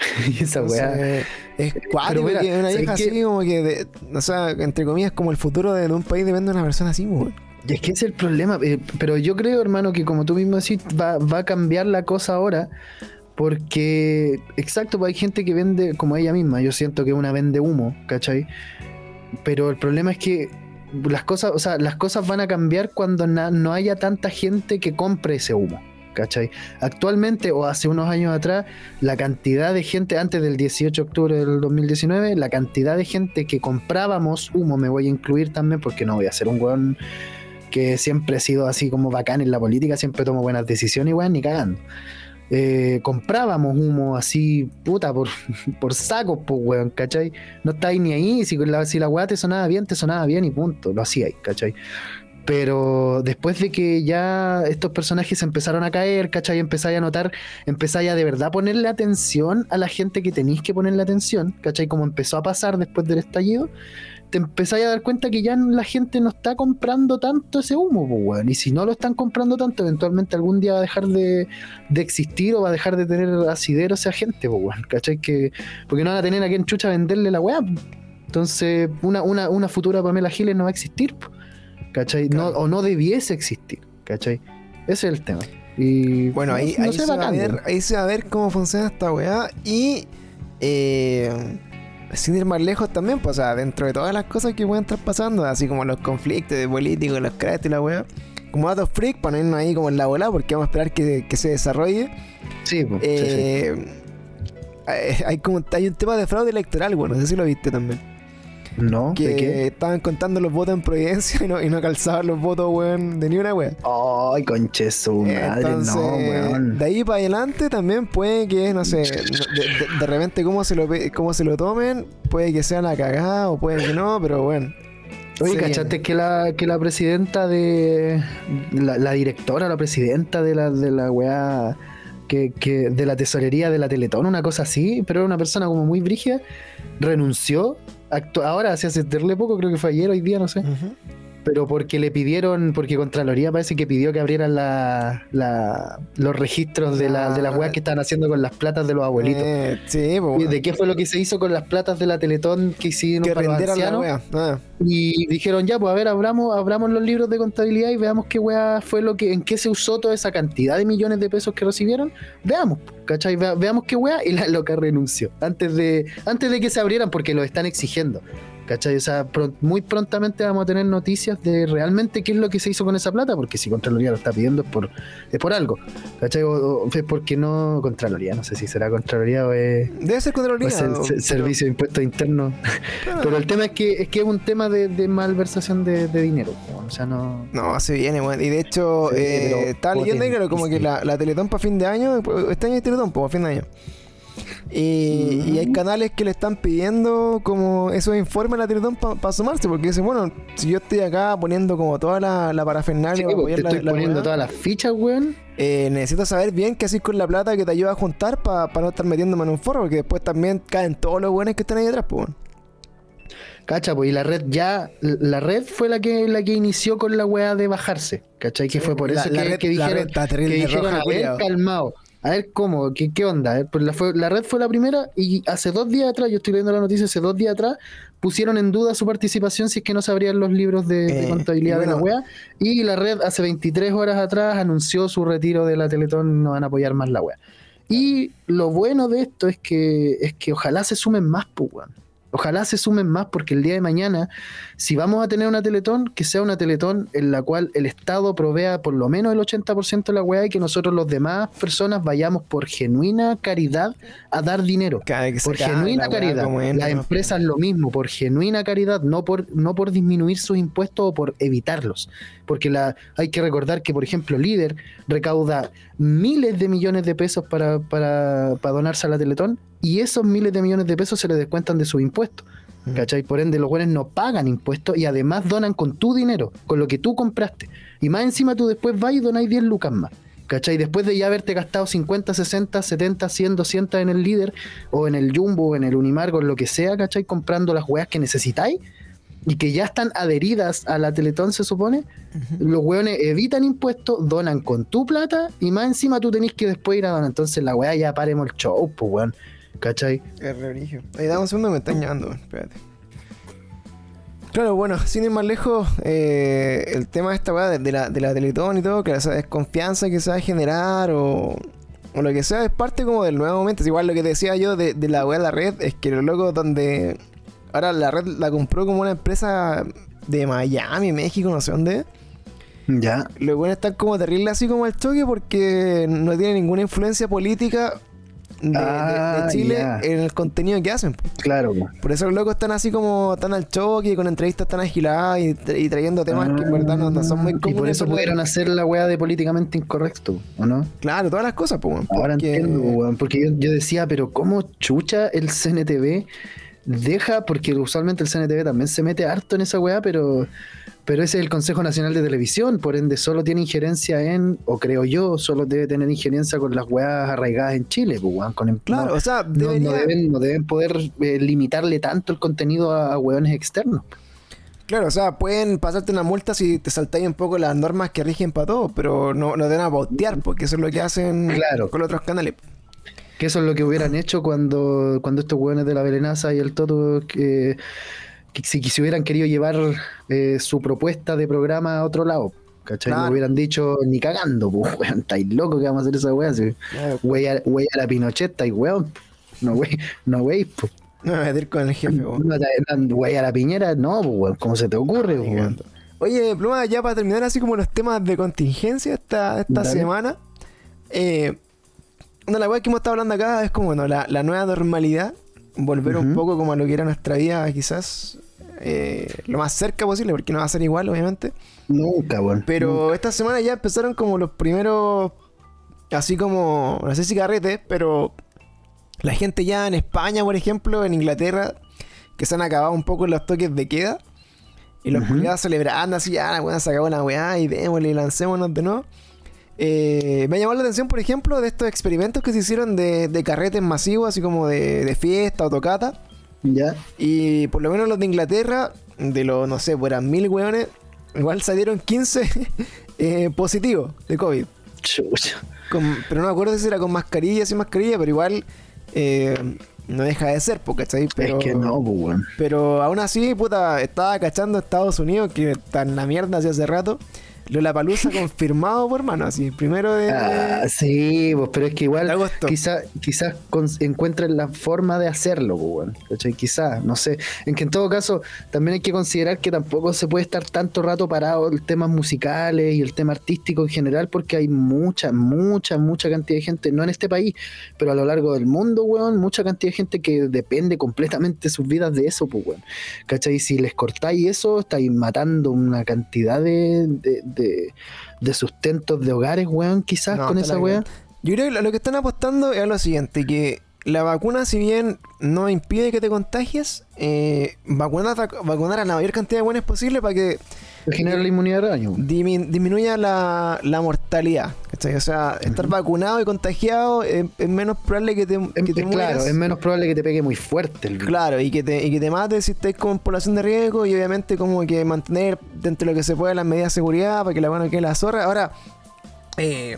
[SPEAKER 2] [LAUGHS] y esa weá.
[SPEAKER 1] Entonces, es cuático
[SPEAKER 2] mira,
[SPEAKER 1] que una
[SPEAKER 2] ¿sabes
[SPEAKER 1] vieja así como que, de- o sea, entre comillas, como el futuro de un país depende de una persona así, weón.
[SPEAKER 2] Y es que ese es el problema. eh, pero yo creo, hermano, que como tú mismo decís, va, va a cambiar la cosa ahora. Porque, exacto, pues hay gente que vende como ella misma. Yo siento que una vende humo, ¿cachai? Pero el problema es que las cosas, o sea, las cosas van a cambiar cuando no haya tanta gente que compre ese humo. ¿Cachai? Actualmente o hace unos años atrás, la cantidad de gente, antes del 18 de octubre del 2019, la cantidad de gente que comprábamos humo, me voy a incluir también porque no voy a ser un weón que siempre he sido así como bacán en la política, siempre tomo buenas decisiones y weón, ni cagando. Eh, comprábamos humo así, puta, por, [LAUGHS] por sacos, pues weón, ¿cachai? No estáis ni ahí, si la, si la weá te sonaba bien, te sonaba bien y punto, lo hacíais, ¿cachai? Pero después de que ya estos personajes empezaron a caer, ¿cachai? Empezáis a notar, empezáis a de verdad ponerle atención a la gente que tenéis que ponerle atención, ¿cachai? Como empezó a pasar después del estallido, te empezáis a dar cuenta que ya la gente no está comprando tanto ese humo, pues, weón. Y si no lo están comprando tanto, eventualmente algún día va a dejar de, existir o va a dejar de tener asidero esa gente, pues, weón. ¿Cachai? Que, porque no van a tener a quien chucha venderle la weá. Entonces, una, una, una futura Pamela Giles no va a existir, po. ¿Cachai? No, o no debiese existir, ¿cachai? Ese es el tema. Y
[SPEAKER 1] Bueno, ahí,
[SPEAKER 2] no
[SPEAKER 1] ahí, se va a ver, ahí se va a ver cómo funciona esta weá. Y eh, sin ir más lejos también, pues, o sea, dentro de todas las cosas que pueden estar pasando, así como los conflictos de políticos, los créditos y la weá. Como datos freak, para no irnos ahí como en la bola, porque vamos a esperar que, que se desarrolle.
[SPEAKER 2] Sí, po, sí, sí.
[SPEAKER 1] Eh, Hay como hay un tema de fraude electoral, bueno, no sé si lo viste también.
[SPEAKER 2] ¿No?
[SPEAKER 1] Que
[SPEAKER 2] ¿De qué?
[SPEAKER 1] estaban contando los votos en Providencia y no, y no calzaban los votos, weón, de ni una wea.
[SPEAKER 2] Ay, conche su madre,
[SPEAKER 1] Entonces,
[SPEAKER 2] no, weón.
[SPEAKER 1] de ahí para adelante también puede que, no sé, de, de- de repente cómo se, lo, cómo se lo tomen, puede que sea la cagada o puede que no, pero bueno.
[SPEAKER 2] Oye,
[SPEAKER 1] se
[SPEAKER 2] ¿cachaste que la, que la presidenta de. La, la directora, la presidenta de la, de la weá. Que, que de la tesorería de la Teletón, una cosa así, pero era una persona como muy brígida, renunció. Ahora, hace hace terrible poco, creo que fue ayer, hoy día, no sé. Pero porque le pidieron, porque Contraloría parece que pidió que abrieran la, la- los registros de, la, de las weas que estaban haciendo con las platas de los abuelitos.
[SPEAKER 1] Eh, sí, pues,
[SPEAKER 2] ¿Y
[SPEAKER 1] bueno,
[SPEAKER 2] ¿De qué fue lo que se hizo con las platas de la Teletón que hicieron
[SPEAKER 1] que
[SPEAKER 2] para los
[SPEAKER 1] la
[SPEAKER 2] ancianos?
[SPEAKER 1] wea. Ah,
[SPEAKER 2] Y dijeron, ya, pues a ver, abramos, abramos los libros de contabilidad y veamos qué weá fue lo que, en qué se usó toda esa cantidad de millones de pesos que recibieron. Veamos, ¿cachai? Vea- veamos qué weá. Y la loca renunció. Antes de, antes de que se abrieran, porque lo están exigiendo. ¿Cachai? O sea, pro- muy prontamente vamos a tener noticias de realmente qué es lo que se hizo con esa plata, porque si Contraloría lo está pidiendo es por, es por algo. ¿Cachai? O, o es porque no. Contraloría, no sé si será Contraloría o es.
[SPEAKER 1] Debe ser
[SPEAKER 2] o
[SPEAKER 1] Contraloría.
[SPEAKER 2] es el
[SPEAKER 1] o-
[SPEAKER 2] se-
[SPEAKER 1] pero-
[SPEAKER 2] Servicio de Impuestos Internos.
[SPEAKER 1] pero-
[SPEAKER 2] Pero el tema es que es que es un tema de, de malversación de, de dinero. O sea, no.
[SPEAKER 1] No, se viene, weón. Y de hecho, eh, estaba leyendo como que la, la Teletón para fin de año, este año es Teletón, pues, a fin de año. Y, y hay canales que le están pidiendo como esos informes a la Teletón para sumarse, porque dicen, bueno, si yo estoy acá poniendo como toda la, la parafernalia
[SPEAKER 2] Sí,
[SPEAKER 1] para
[SPEAKER 2] po, te
[SPEAKER 1] la-
[SPEAKER 2] estoy
[SPEAKER 1] la
[SPEAKER 2] poniendo
[SPEAKER 1] weá,
[SPEAKER 2] todas las fichas, weón.
[SPEAKER 1] eh, necesito saber bien qué haces con la plata que te ayuda a juntar para no estar metiéndome en un foro, porque después también caen todos los buenos que están ahí atrás, pues. weón.
[SPEAKER 2] Cacha, pues, y la red ya, la red fue la que la que inició con la weá de bajarse. ¿Cachai? Que fue por
[SPEAKER 1] La-
[SPEAKER 2] eso
[SPEAKER 1] la
[SPEAKER 2] que,
[SPEAKER 1] red-
[SPEAKER 2] que
[SPEAKER 1] la
[SPEAKER 2] dijeron, que dijeron, a ver, calmado. A ver cómo, qué, qué onda. Pues la, fue- la red fue la primera y hace dos días atrás, yo estoy leyendo la noticia, hace dos días atrás pusieron en duda su participación si es que no se abrían los libros de, de
[SPEAKER 1] Eh,
[SPEAKER 2] contabilidad
[SPEAKER 1] y
[SPEAKER 2] de la wea. Y la red hace 23 horas atrás anunció su retiro de la Teletón, no van a apoyar más la wea. Y lo bueno de esto es que, es que ojalá se sumen más, pues, weón. Ojalá se sumen más porque el día de mañana, si vamos a tener una Teletón, que sea una Teletón en la cual el Estado provea por lo menos el 80% de la weá y que nosotros los demás personas vayamos por genuina caridad a dar dinero. Por genuina caridad. Las empresas lo mismo, por genuina caridad, no por, no por disminuir sus impuestos o por evitarlos. Porque la, hay que recordar que, por ejemplo, Líder recauda miles de millones de pesos para, para, para donarse a la Teletón y esos miles de millones de pesos se les descuentan de sus impuestos.
[SPEAKER 1] Mm.
[SPEAKER 2] ¿Cachai? Por ende, los buenos no pagan impuestos y además donan con tu dinero, con lo que tú compraste. Y más encima tú después vas y donáis 10 lucas más. ¿Cachai? Después de ya haberte gastado 50, 60, 70, 100, 200 en el líder, o en el Jumbo, o en el Unimargo, en lo que sea, ¿cachai? Comprando las weas que necesitáis. Y que ya están adheridas a la Teletón, se supone, los weones evitan impuestos, donan con tu plata y más encima tú tenés que después ir a donar. Entonces la weá ya paremos el show, pues weón. ¿Cachai?
[SPEAKER 1] Es re brillo. Ahí dame un segundo, me están llamando, espérate. Claro, bueno, sin ir más lejos, eh, el tema de esta weá de, de la, de la Teletón y todo, que esa desconfianza que se va a generar o, o lo que sea, es parte como del nuevo momento. Es igual lo que te decía yo de, de la weá de la red, es que los locos donde. Ahora la red la compró como una empresa de Miami, México, no sé dónde.
[SPEAKER 2] Ya.
[SPEAKER 1] Los buenos están como terribles así como al choque porque no tienen ninguna influencia política de, de- de
[SPEAKER 2] Ah,
[SPEAKER 1] Chile en el contenido que hacen.
[SPEAKER 2] Claro, po.
[SPEAKER 1] Por eso los locos están así como tan al choque, con entrevistas tan agiladas y, tra- y trayendo temas que en verdad no, no son muy
[SPEAKER 2] Ah, Y
[SPEAKER 1] comunes.
[SPEAKER 2] por eso pudieron hacer la weá de políticamente incorrecto, ¿o no?
[SPEAKER 1] Claro, todas las cosas, pues. weón,
[SPEAKER 2] Ahora
[SPEAKER 1] porque-
[SPEAKER 2] entiendo, weón, porque yo, yo decía, pero ¿cómo chucha el CNTV deja? Porque usualmente el CNTV también se mete harto en esa weá, pero, pero ese es el Consejo Nacional de Televisión, por ende solo tiene injerencia en, o creo yo, solo debe tener injerencia con las weas arraigadas en Chile, pues, weón, con em-
[SPEAKER 1] Claro,
[SPEAKER 2] no,
[SPEAKER 1] o sea,
[SPEAKER 2] no-
[SPEAKER 1] debería...
[SPEAKER 2] no deben, no deben poder eh, limitarle tanto el contenido a, a weones externos.
[SPEAKER 1] Claro, o sea, pueden pasarte una multa si te saltáis un poco las normas que rigen para todo, pero no, no te van a pautear, porque eso es lo que hacen
[SPEAKER 2] Claro.
[SPEAKER 1] con otros canales.
[SPEAKER 2] Que eso es lo que hubieran hecho cuando, cuando estos hueones de la Belenaza y el Toto, que, que si, si hubieran querido llevar eh, su propuesta de programa a otro lado. ¿Cachai?
[SPEAKER 1] Claro.
[SPEAKER 2] No hubieran dicho ni cagando, pues, [LAUGHS] weón, estáis locos que vamos a hacer esa weá. Si, wey, a, la Pinochet, estáis weón. No, wey, no, wey, pues. [LAUGHS]
[SPEAKER 1] No me voy a meter con el jefe, weón.
[SPEAKER 2] No, Wey a la Piñera, no, pues, weón, ¿cómo se te ocurre, weón?
[SPEAKER 1] Oye, Pluma, ya para terminar así como los temas de contingencia esta, esta
[SPEAKER 2] Dale.
[SPEAKER 1] semana. Eh, de las cosas que hemos estado hablando acá es como bueno, la, la nueva normalidad. Volver un poco como a lo que era nuestra vida, quizás eh, lo más cerca posible, porque no va a ser igual, obviamente.
[SPEAKER 2] Nunca, weón.
[SPEAKER 1] Pero esta semana ya empezaron como los primeros, así como, no sé si carretes, pero la gente ya en España, por ejemplo, en Inglaterra, que se han acabado un poco los toques de queda. Y los
[SPEAKER 2] Ujú.
[SPEAKER 1] culiados celebrando así, ya, la weá se acabó la weá y démosle y lancémonos de nuevo. Eh, me ha llamado la atención, por ejemplo, de estos experimentos que se hicieron de, de carretes masivos, así como de, de fiesta o tocata.
[SPEAKER 2] Ya.
[SPEAKER 1] Y por lo menos los de Inglaterra, de los, no sé, pues eran mil weones, igual salieron 15 [LAUGHS] eh, positivos de COVID. Con- pero no me acuerdo si era con mascarilla, sin mascarilla, pero igual eh, no deja de ser, porque ¿cachai? Pero,
[SPEAKER 2] Es que no, weón.
[SPEAKER 1] pero aún así, puta, estaba cachando a Estados Unidos, que está en la mierda hace hace rato. Lollapalooza [LAUGHS] confirmado, por mano, así, primero de...
[SPEAKER 2] Ah, sí, pues, pero es que igual
[SPEAKER 1] De
[SPEAKER 2] quizás quizás encuentren la forma de hacerlo, pues. ¿Cachai? Quizás, no sé. En que en todo caso, también hay que considerar que tampoco se puede estar tanto rato parado el tema musicales y el tema artístico en general, porque hay mucha, mucha, mucha cantidad de gente, no en este país, pero a lo largo del mundo, weón, mucha cantidad de gente que depende completamente sus vidas de eso, pues, weón. ¿Cachai? Si les cortáis eso, estáis matando una cantidad de, de, de- de sustentos de hogares, weón, quizás
[SPEAKER 1] No,
[SPEAKER 2] con esa weá.
[SPEAKER 1] Yo creo que lo- lo que están apostando es a lo siguiente, que la vacuna, si bien no impide que te contagies, eh, vacunar, a- vacunar a la mayor cantidad de buenos posible para que
[SPEAKER 2] Genera la inmunidad de
[SPEAKER 1] dimi- disminuya la, la mortalidad. ¿cachai? O sea, estar vacunado y contagiado es, es menos probable que te,
[SPEAKER 2] Es- claro,
[SPEAKER 1] mueras.
[SPEAKER 2] es menos probable que te pegue muy fuerte el virus.
[SPEAKER 1] Claro, y que te, y que te mates si estás con población de riesgo y obviamente como que mantener dentro de lo que se puede las medidas de seguridad para que la buena quede la zorra. Ahora, eh,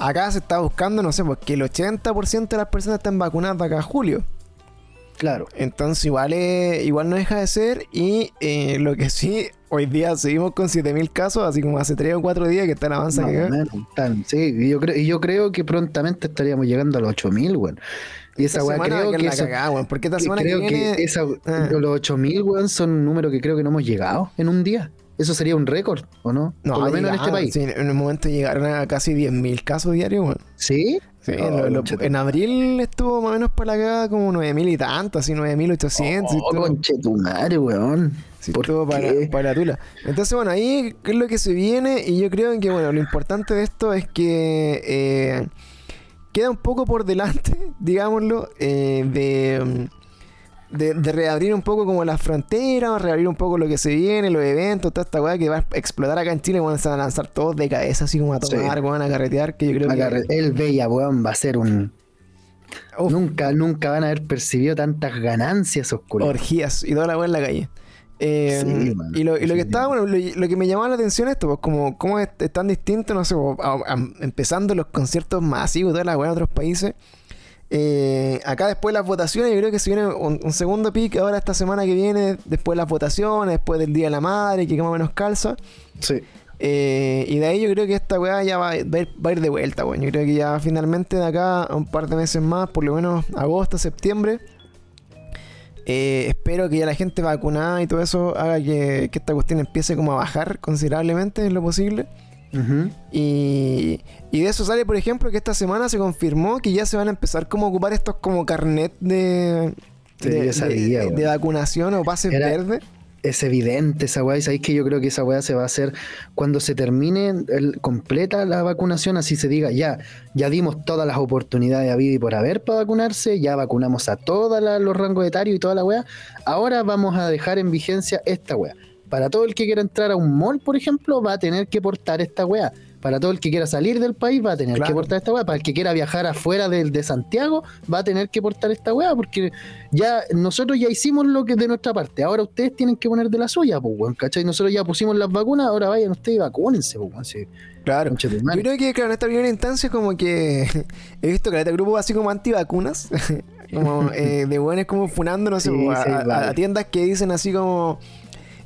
[SPEAKER 1] acá se está buscando, no sé, pues que el 80% de las personas están vacunadas acá a julio.
[SPEAKER 2] Claro.
[SPEAKER 1] Entonces igual, es- igual no deja de ser y eh, lo que sí, hoy día seguimos con 7.000 casos, así como hace 3 o 4 días que están avanza
[SPEAKER 2] Más
[SPEAKER 1] que
[SPEAKER 2] o menos, tan- sí, y yo, creo, y yo creo que prontamente estaríamos llegando a los 8000, weón. Y esa weá creo que,
[SPEAKER 1] la
[SPEAKER 2] eso-
[SPEAKER 1] cagada, weón, porque esta
[SPEAKER 2] que
[SPEAKER 1] semana que
[SPEAKER 2] creo
[SPEAKER 1] viene...
[SPEAKER 2] que esa-
[SPEAKER 1] Ah.
[SPEAKER 2] los 8000, weón, son un número que creo que no hemos llegado en un día. Eso sería un récord, ¿o no?
[SPEAKER 1] No,
[SPEAKER 2] Por lo menos en este país.
[SPEAKER 1] sí, en un momento llegaron a casi 10.000 casos diarios, weón.
[SPEAKER 2] ¿Sí?
[SPEAKER 1] Sí,
[SPEAKER 2] Oh,
[SPEAKER 1] lo- lo- en abril estuvo más o menos para la cagada como 9.000 y tanto, así 9.800. y
[SPEAKER 2] Oh,
[SPEAKER 1] todo.
[SPEAKER 2] conche tu madre, weón.
[SPEAKER 1] Sí,
[SPEAKER 2] ¿Por
[SPEAKER 1] todo para, para la tula. Entonces, bueno, ahí es lo que se viene y yo creo que, bueno, lo importante de esto es que eh, queda un poco por delante, [LAUGHS] digámoslo, eh, de, mm, de, de reabrir un poco como las fronteras, reabrir un poco lo que se viene, los eventos, toda esta weá que va a explotar acá en Chile, van a lanzar todos de cabeza, así como a
[SPEAKER 2] Sí.
[SPEAKER 1] tomar, weón, a carretear, que yo creo que...
[SPEAKER 2] El Bella, weón, va a ser un.
[SPEAKER 1] Uf,
[SPEAKER 2] Nunca, nunca van a haber percibido tantas ganancias oscuras.
[SPEAKER 1] orgías y toda la weá en la calle. Eh,
[SPEAKER 2] Sí, mano,
[SPEAKER 1] y, lo, y lo que estaba, bueno, lo, lo que me llamaba la atención esto, pues como cómo es, es tan distinto, no sé, pues, a- a- empezando los conciertos masivos, toda la weá en otros países. Eh, acá después de las votaciones, yo creo que se viene un, un segundo pick ahora esta semana que viene, después de las votaciones, después del Día de la Madre, que más o menos calza.
[SPEAKER 2] Sí.
[SPEAKER 1] Eh, y de ahí yo creo que esta weá ya va, va a ir, va a ir de vuelta, weón. Yo creo que ya finalmente de acá a un par de meses más, por lo menos agosto, septiembre, eh, espero que ya la gente vacunada y todo eso haga que, que esta cuestión empiece como a bajar considerablemente en lo posible. Y, y de eso sale, por ejemplo, que esta semana se confirmó que ya se van a empezar como a ocupar estos como carnet de,
[SPEAKER 2] Sí,
[SPEAKER 1] de,
[SPEAKER 2] yo sabía,
[SPEAKER 1] de-
[SPEAKER 2] weón.
[SPEAKER 1] de vacunación o pases
[SPEAKER 2] Era-
[SPEAKER 1] verdes.
[SPEAKER 2] Es evidente esa weá. Y sabéis que yo creo que esa weá se va a hacer cuando se termine el- completa la vacunación, así se diga, ya, ya dimos todas las oportunidades a vida y por haber para vacunarse, ya vacunamos a todos los rangos etarios y toda la weá. Ahora vamos a dejar en vigencia esta weá. Para todo el que quiera entrar a un mall, por ejemplo, va a tener que portar esta weá. Para todo el que quiera salir del país, va a tener
[SPEAKER 1] Claro.
[SPEAKER 2] que portar esta weá. Para el que quiera viajar afuera del de Santiago, va a tener que portar esta weá. Porque ya nosotros ya hicimos lo que es de nuestra parte. Ahora ustedes tienen que poner de la suya, pues, weón. ¿Cachai? Nosotros ya pusimos las vacunas, ahora vayan ustedes y vacúnense, pues, weón. Sí,
[SPEAKER 1] Claro. Yo creo que, claro, en esta primera instancia, como que [LAUGHS] he visto que este grupo así como antivacunas, [LAUGHS] como eh, de buenos como funando, no sé,
[SPEAKER 2] Sí,
[SPEAKER 1] a,
[SPEAKER 2] sí,
[SPEAKER 1] a-
[SPEAKER 2] vale.
[SPEAKER 1] a tiendas que dicen así como,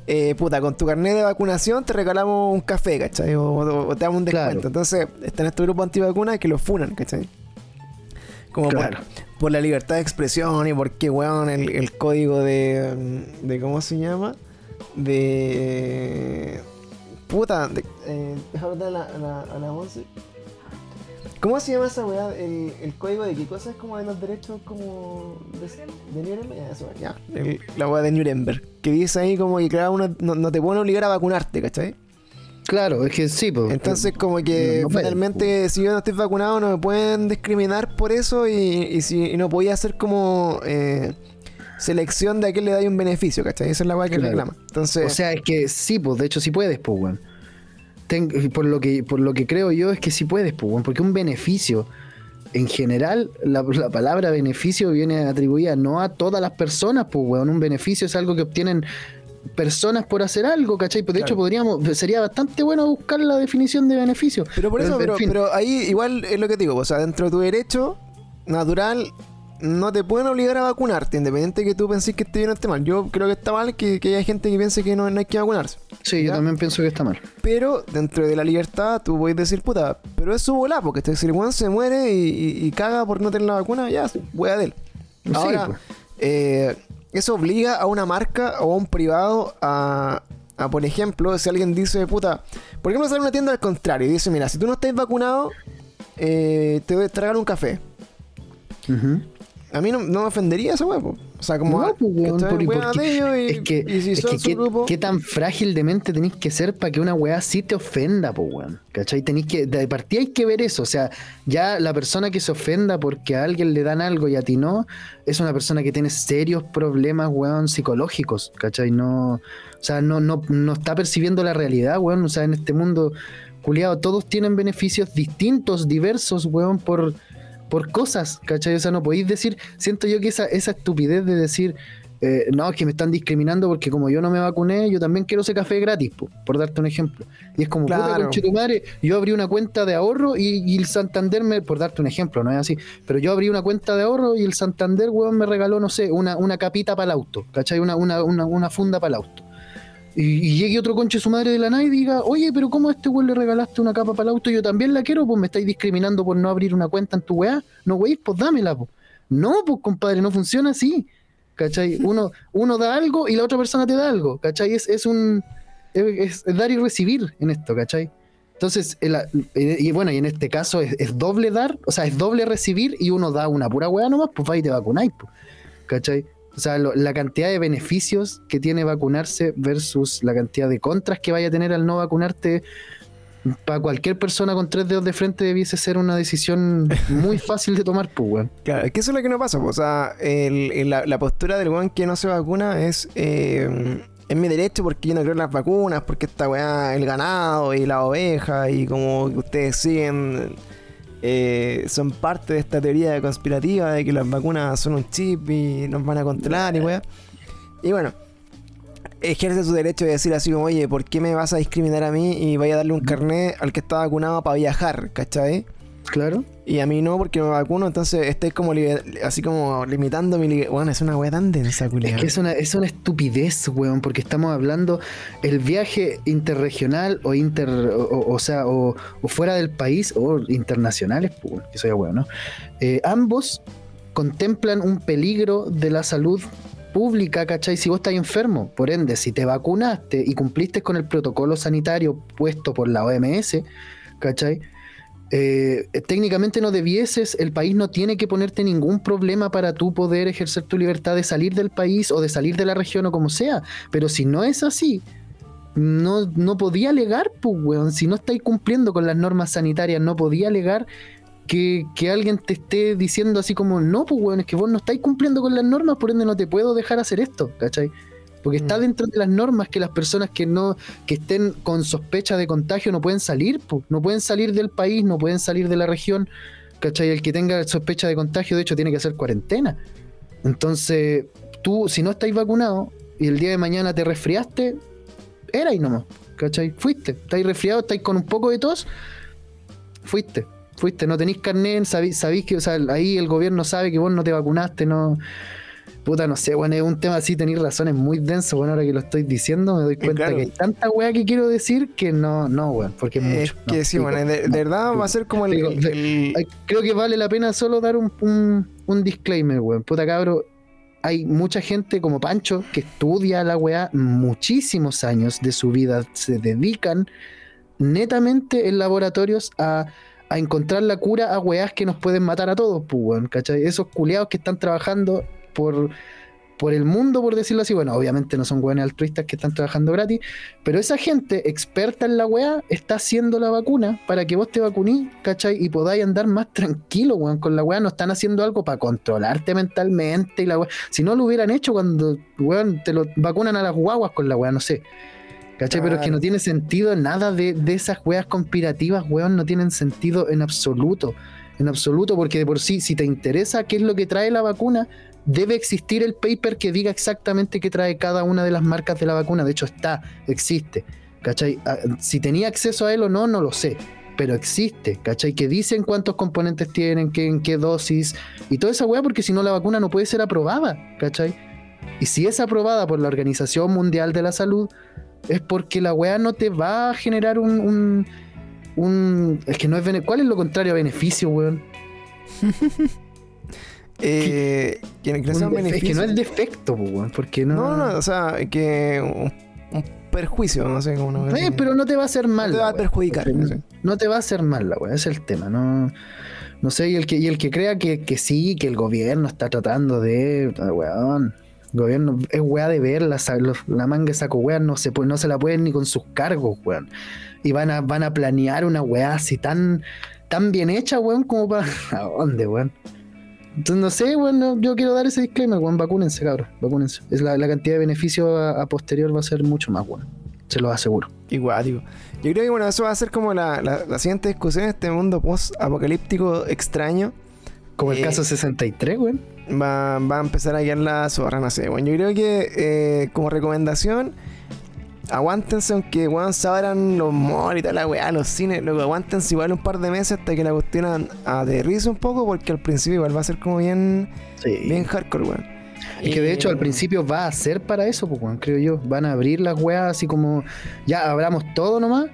[SPEAKER 1] eh, puta, con tu carnet de vacunación te regalamos un café, ¿cachai? O, o- o te damos un
[SPEAKER 2] Claro.
[SPEAKER 1] descuento. Entonces, están estos grupos antivacunas que los funan, ¿cachai? Como por-
[SPEAKER 2] Claro.
[SPEAKER 1] por, la libertad de expresión y porque, weón, el, el código de, de. ¿Cómo se llama? De. Puta, de, eh, déjame ver a la, a la, a la once. ¿Cómo se llama esa weá? El, el código de qué cosa es como de los derechos como de, de Nuremberg. Ya, eso, ya. El- la weá de Nuremberg. Que dice ahí como que cada uno no, no te pueden obligar a vacunarte, ¿cachai?
[SPEAKER 2] Claro, es que sí, pues.
[SPEAKER 1] Entonces como que
[SPEAKER 2] no-
[SPEAKER 1] finalmente si yo no estoy vacunado no me pueden discriminar por eso y, y si y no podía hacer como eh, selección de a quién le da un beneficio, ¿cachai? Esa es la weá que
[SPEAKER 2] Claro.
[SPEAKER 1] reclama. Entonces,
[SPEAKER 2] O sea, es que sí, pues, de hecho sí puedes, pues, weón. Ten- por, lo que, por lo que creo yo es que sí puedes, pues, porque un beneficio, en general, la, la palabra beneficio viene atribuida no a todas las personas, pues, weón. Un beneficio es algo que obtienen personas por hacer algo, ¿cachai? Pues de hecho podríamos, sería bastante bueno buscar la definición de beneficio.
[SPEAKER 1] pero por eso, pero, pero ahí igual es lo que digo, o sea, dentro de tu derecho natural no te pueden obligar a vacunarte, independiente de que tú penses que esté bien o esté mal. Yo creo que está mal que, que haya gente que piense que no, no hay que vacunarse.
[SPEAKER 2] Sí, yo también pienso que está mal.
[SPEAKER 1] Pero dentro de la libertad, tú puedes decir, puta, pero es su volá, porque este, si el weón se muere y, y- y caga por no tener la vacuna, ya, wea de él.
[SPEAKER 2] Sí,
[SPEAKER 1] Ahora,
[SPEAKER 2] pues.
[SPEAKER 1] eh, eso obliga a una marca o a un privado a, a, por ejemplo, si alguien dice, puta, por ejemplo, sale una tienda al contrario y dice, mira, si tú no estás vacunado, eh, te voy a tragar un café. A mí no, no me ofendería esa po. O sea, como,
[SPEAKER 2] No, pues, weón, por- porque-
[SPEAKER 1] de ellos y,
[SPEAKER 2] es que,
[SPEAKER 1] y si
[SPEAKER 2] es
[SPEAKER 1] son
[SPEAKER 2] que
[SPEAKER 1] su
[SPEAKER 2] qué,
[SPEAKER 1] grupo...
[SPEAKER 2] qué tan frágil de mente tenéis que ser para que una weá sí te ofenda, po, weón. ¿Cachai? Tenéis que, de partida hay que ver eso. O sea, ya la persona que se ofenda porque a alguien le dan algo y a ti no, es una persona que tiene serios problemas, weón, psicológicos. ¿Cachai? No, o sea, no, no, no está percibiendo la realidad, weón. O sea, en este mundo, culiado, todos tienen beneficios distintos, diversos, weón, por por cosas, ¿cachai? O sea, no podéis decir, siento yo que esa, esa estupidez de decir, eh, no, es que me están discriminando porque como yo no me vacuné, yo también quiero ese café gratis, po, por darte un ejemplo. Y es como, puta,
[SPEAKER 1] Claro.
[SPEAKER 2] tu madre, yo abrí una cuenta de ahorro y, y el Santander me, por darte un ejemplo, no es así, pero yo abrí una cuenta de ahorro y el Santander, weón, me regaló, no sé, una, una capita para el auto, ¿cachai? Una, una, una, una funda para el auto. Y, y llegue otro conche su madre de la nada y diga, oye, pero ¿cómo a este weón le regalaste una capa para el auto? Yo también la quiero, pues me estáis discriminando por no abrir una cuenta en tu weá. No, wey, pues dámela, pues. No, pues compadre, no funciona así. ¿Cachai? [LAUGHS] Uno, uno da algo y la otra persona te da algo. ¿Cachai? Es, es un. Es, es dar y recibir en esto, ¿cachai? Entonces, el- y bueno, y en este caso es, es doble dar, o sea, es doble recibir y uno da una pura weá nomás, pues va y te vacunáis, pues. ¿Cachai? O sea, lo- la cantidad de beneficios que tiene vacunarse versus la cantidad de contras que vaya a tener al no vacunarte, para cualquier persona con tres dedos de frente debiese ser una decisión muy [LAUGHS] fácil de tomar, pues, weón.
[SPEAKER 1] Claro, es que eso es lo que no pasa. po. O sea, el- el- la, la postura del weón que no se vacuna es. eh, es mi derecho porque yo no creo en las vacunas, porque esta weá, el ganado y la oveja y como ustedes siguen. Eh, son parte de esta teoría conspirativa de que las vacunas son un chip y nos van a controlar y weá. Y bueno, ejerce su derecho de decir así como, oye, ¿por qué me vas a discriminar a mí y vaya a darle un carnet al que está vacunado para viajar, ¿cachai?
[SPEAKER 2] Claro.
[SPEAKER 1] Y a mí no, porque me vacuno, entonces estáis como así como limitando mi. Bueno, es una wea tan densa,
[SPEAKER 2] Es
[SPEAKER 1] culiao.
[SPEAKER 2] que es una, es una estupidez, weón, porque estamos hablando el viaje interregional o inter, o, sea, o, o fuera del país o internacionales, pues, que soy weón, ¿no? Eh, ambos contemplan un peligro de la salud pública, ¿cachai? Si vos estás enfermo, por ende, si te vacunaste y cumpliste con el protocolo sanitario puesto por la OMS, ¿cachai? Eh, técnicamente no debieses, el país no tiene que ponerte ningún problema para tú poder ejercer tu libertad de salir del país o de salir de la región o como sea. Pero si no es así, no, no podía alegar, pues, weón. Si no estáis cumpliendo con las normas sanitarias, no podía alegar que, que alguien te esté diciendo así como, no, pues, weón, es que vos no estáis cumpliendo con las normas, por ende no te puedo dejar hacer esto, ¿cachai? Porque está
[SPEAKER 1] Mm.
[SPEAKER 2] dentro de las normas que las personas que no que estén con sospecha de contagio no pueden salir, pues, no pueden salir del país, no pueden salir de la región, ¿cachai? El que tenga sospecha de contagio, de hecho, tiene que hacer cuarentena. Entonces, tú, si no estáis vacunado y el día de mañana te resfriaste, era ahí nomás, ¿cachai? Fuiste, estáis resfriado, estáis con un poco de tos, fuiste, fuiste, no tenéis carnet, sabéis, sabéis que, o sea, ahí el gobierno sabe que vos no te vacunaste, no. Puta, no sé, bueno, es un tema así, tenéis razones muy denso, bueno, ahora que lo estoy diciendo, me doy cuenta
[SPEAKER 1] claro.
[SPEAKER 2] que hay tanta weá que quiero decir que no, no, weón, porque es
[SPEAKER 1] Es
[SPEAKER 2] mucho.
[SPEAKER 1] que
[SPEAKER 2] no,
[SPEAKER 1] sí, bueno, de, verdad va a ser como el.
[SPEAKER 2] creo que vale la pena solo dar un, un, un disclaimer, weón. Puta cabro, hay mucha gente como Pancho que estudia la weá muchísimos años de su vida, se dedican netamente en laboratorios a, a encontrar la cura a weás que nos pueden matar a todos, pues, weón, ¿cachai? Esos culiados que están trabajando por, por el mundo, por decirlo así. Bueno, obviamente no son weones altruistas que están trabajando gratis, pero esa gente experta en la weá está haciendo la vacuna para que vos te vacunís, ¿cachai? Y podáis andar más tranquilo, weón. Con la weá no están haciendo algo para controlarte mentalmente y la weá. Si no lo hubieran hecho cuando, weón, te lo vacunan a las guaguas con la weá, no sé. ¿Cachai? Pero es que no tiene sentido nada de, de esas weas conspirativas, weón, no tienen sentido en absoluto. En absoluto, porque de por sí, si te interesa qué es lo que trae la vacuna, debe existir el paper que diga exactamente qué trae cada una de las marcas de la vacuna. De hecho, está, existe. ¿Cachai? Ah, Si tenía acceso a él o no, no lo sé. Pero existe, ¿cachai? Que dicen cuántos componentes tienen, qué, en qué dosis y toda esa weá, porque si no la vacuna no puede ser aprobada, ¿cachai? Y si es aprobada por la Organización Mundial de la Salud, es porque la weá no te va a generar un. un, un- es que no es. bene- ¿Cuál es lo contrario a beneficio, weón? [LAUGHS]
[SPEAKER 1] eh, que, que no sea
[SPEAKER 2] Un defe- es que no
[SPEAKER 1] beneficio.
[SPEAKER 2] es defecto, po, weón. Porque no.
[SPEAKER 1] No, no, o sea, que un, un perjuicio, no sé cómo no
[SPEAKER 2] Eh, pero no te va a hacer mal.
[SPEAKER 1] te
[SPEAKER 2] la
[SPEAKER 1] va a perjudicar.
[SPEAKER 2] No,
[SPEAKER 1] no sé.
[SPEAKER 2] no te va a hacer mal la weá, ese es el tema, no. No sé, y el que, y el que crea que, que sí, que el gobierno está tratando de. Weón. Gobierno es weá de ver la, la manga saco weá, no se, puede- no se la pueden ni con sus cargos, weón. Y van a, van a planear una weá así tan, tan bien hecha, weón, como para. [LAUGHS] ¿A dónde, weón? Entonces, no sé, weón, no- yo quiero dar ese disclaimer, weón, vacúnense, cabrón, vacúnense. Es la, la cantidad de beneficio a, a posterior va a ser mucho más, weón. Se los aseguro.
[SPEAKER 1] Igual, digo. Yo creo que bueno, eso va a ser como la, la, la siguiente discusión en este mundo post-apocalíptico extraño.
[SPEAKER 2] Como el
[SPEAKER 1] Eh,
[SPEAKER 2] caso 63, weón.
[SPEAKER 1] Va, va a empezar a guiar la zorra, no sé. Bueno, yo creo que eh, como recomendación, aguántense aunque weón se abran los malls y toda la weá, los cines, luego aguántense igual un par de meses hasta que la cuestión aterrice un poco, porque al principio igual va a ser como bien,
[SPEAKER 2] Sí.
[SPEAKER 1] bien hardcore, weón.
[SPEAKER 2] Es que de hecho al principio va a ser para eso, pues, weón, creo yo. Van a abrir las weas así como, ya abramos todo nomás,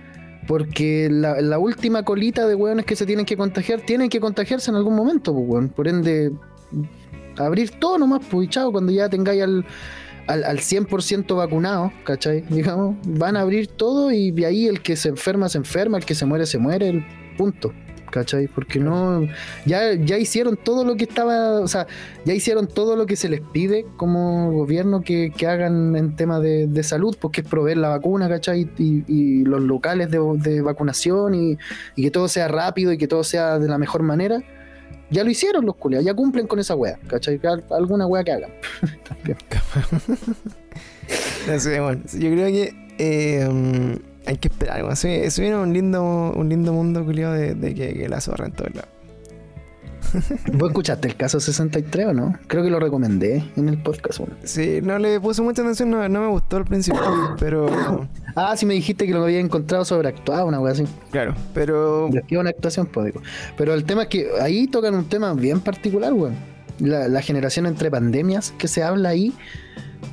[SPEAKER 2] porque la, la última colita de weones que se tienen que contagiar, tienen que contagiarse en algún momento, pues, weón. Por ende, abrir todo nomás, pues, chao, cuando ya tengáis al, al, al 100% vacunado, ¿cachai? [LAUGHS] Digamos, van a abrir todo y de ahí el que se enferma, se enferma, el que se muere, se muere, el punto. ¿Cachai? Porque no. Ya, ya hicieron todo lo que estaba. O sea, ya hicieron todo lo que se les pide como gobierno que, que hagan en tema de, de salud, porque es proveer la vacuna, ¿cachai? Y, y los locales de, de vacunación y, y que todo sea rápido y que todo sea de la mejor manera. Ya lo hicieron los culiados, ya cumplen con esa wea, ¿cachai? Al- Alguna wea que hagan. [LAUGHS]
[SPEAKER 1] Bueno, yo creo que eh, hay que esperar, weón. Se, viene un lindo, un lindo mundo, culiado, de, de que, que la zorra en todos lados. [LAUGHS]
[SPEAKER 2] ¿Vos escuchaste el caso 63 o no? Creo que lo recomendé en el podcast.
[SPEAKER 1] Sí, no le puse mucha atención, no, no me gustó al principio, [GASPS] pero...
[SPEAKER 2] Ah, sí me dijiste que lo había encontrado sobreactuado, una wea así.
[SPEAKER 1] Claro, pero...
[SPEAKER 2] Una actuación, pues digo. Pero el tema es que ahí tocan un tema bien particular, weón. La, la generación entre pandemias que se habla ahí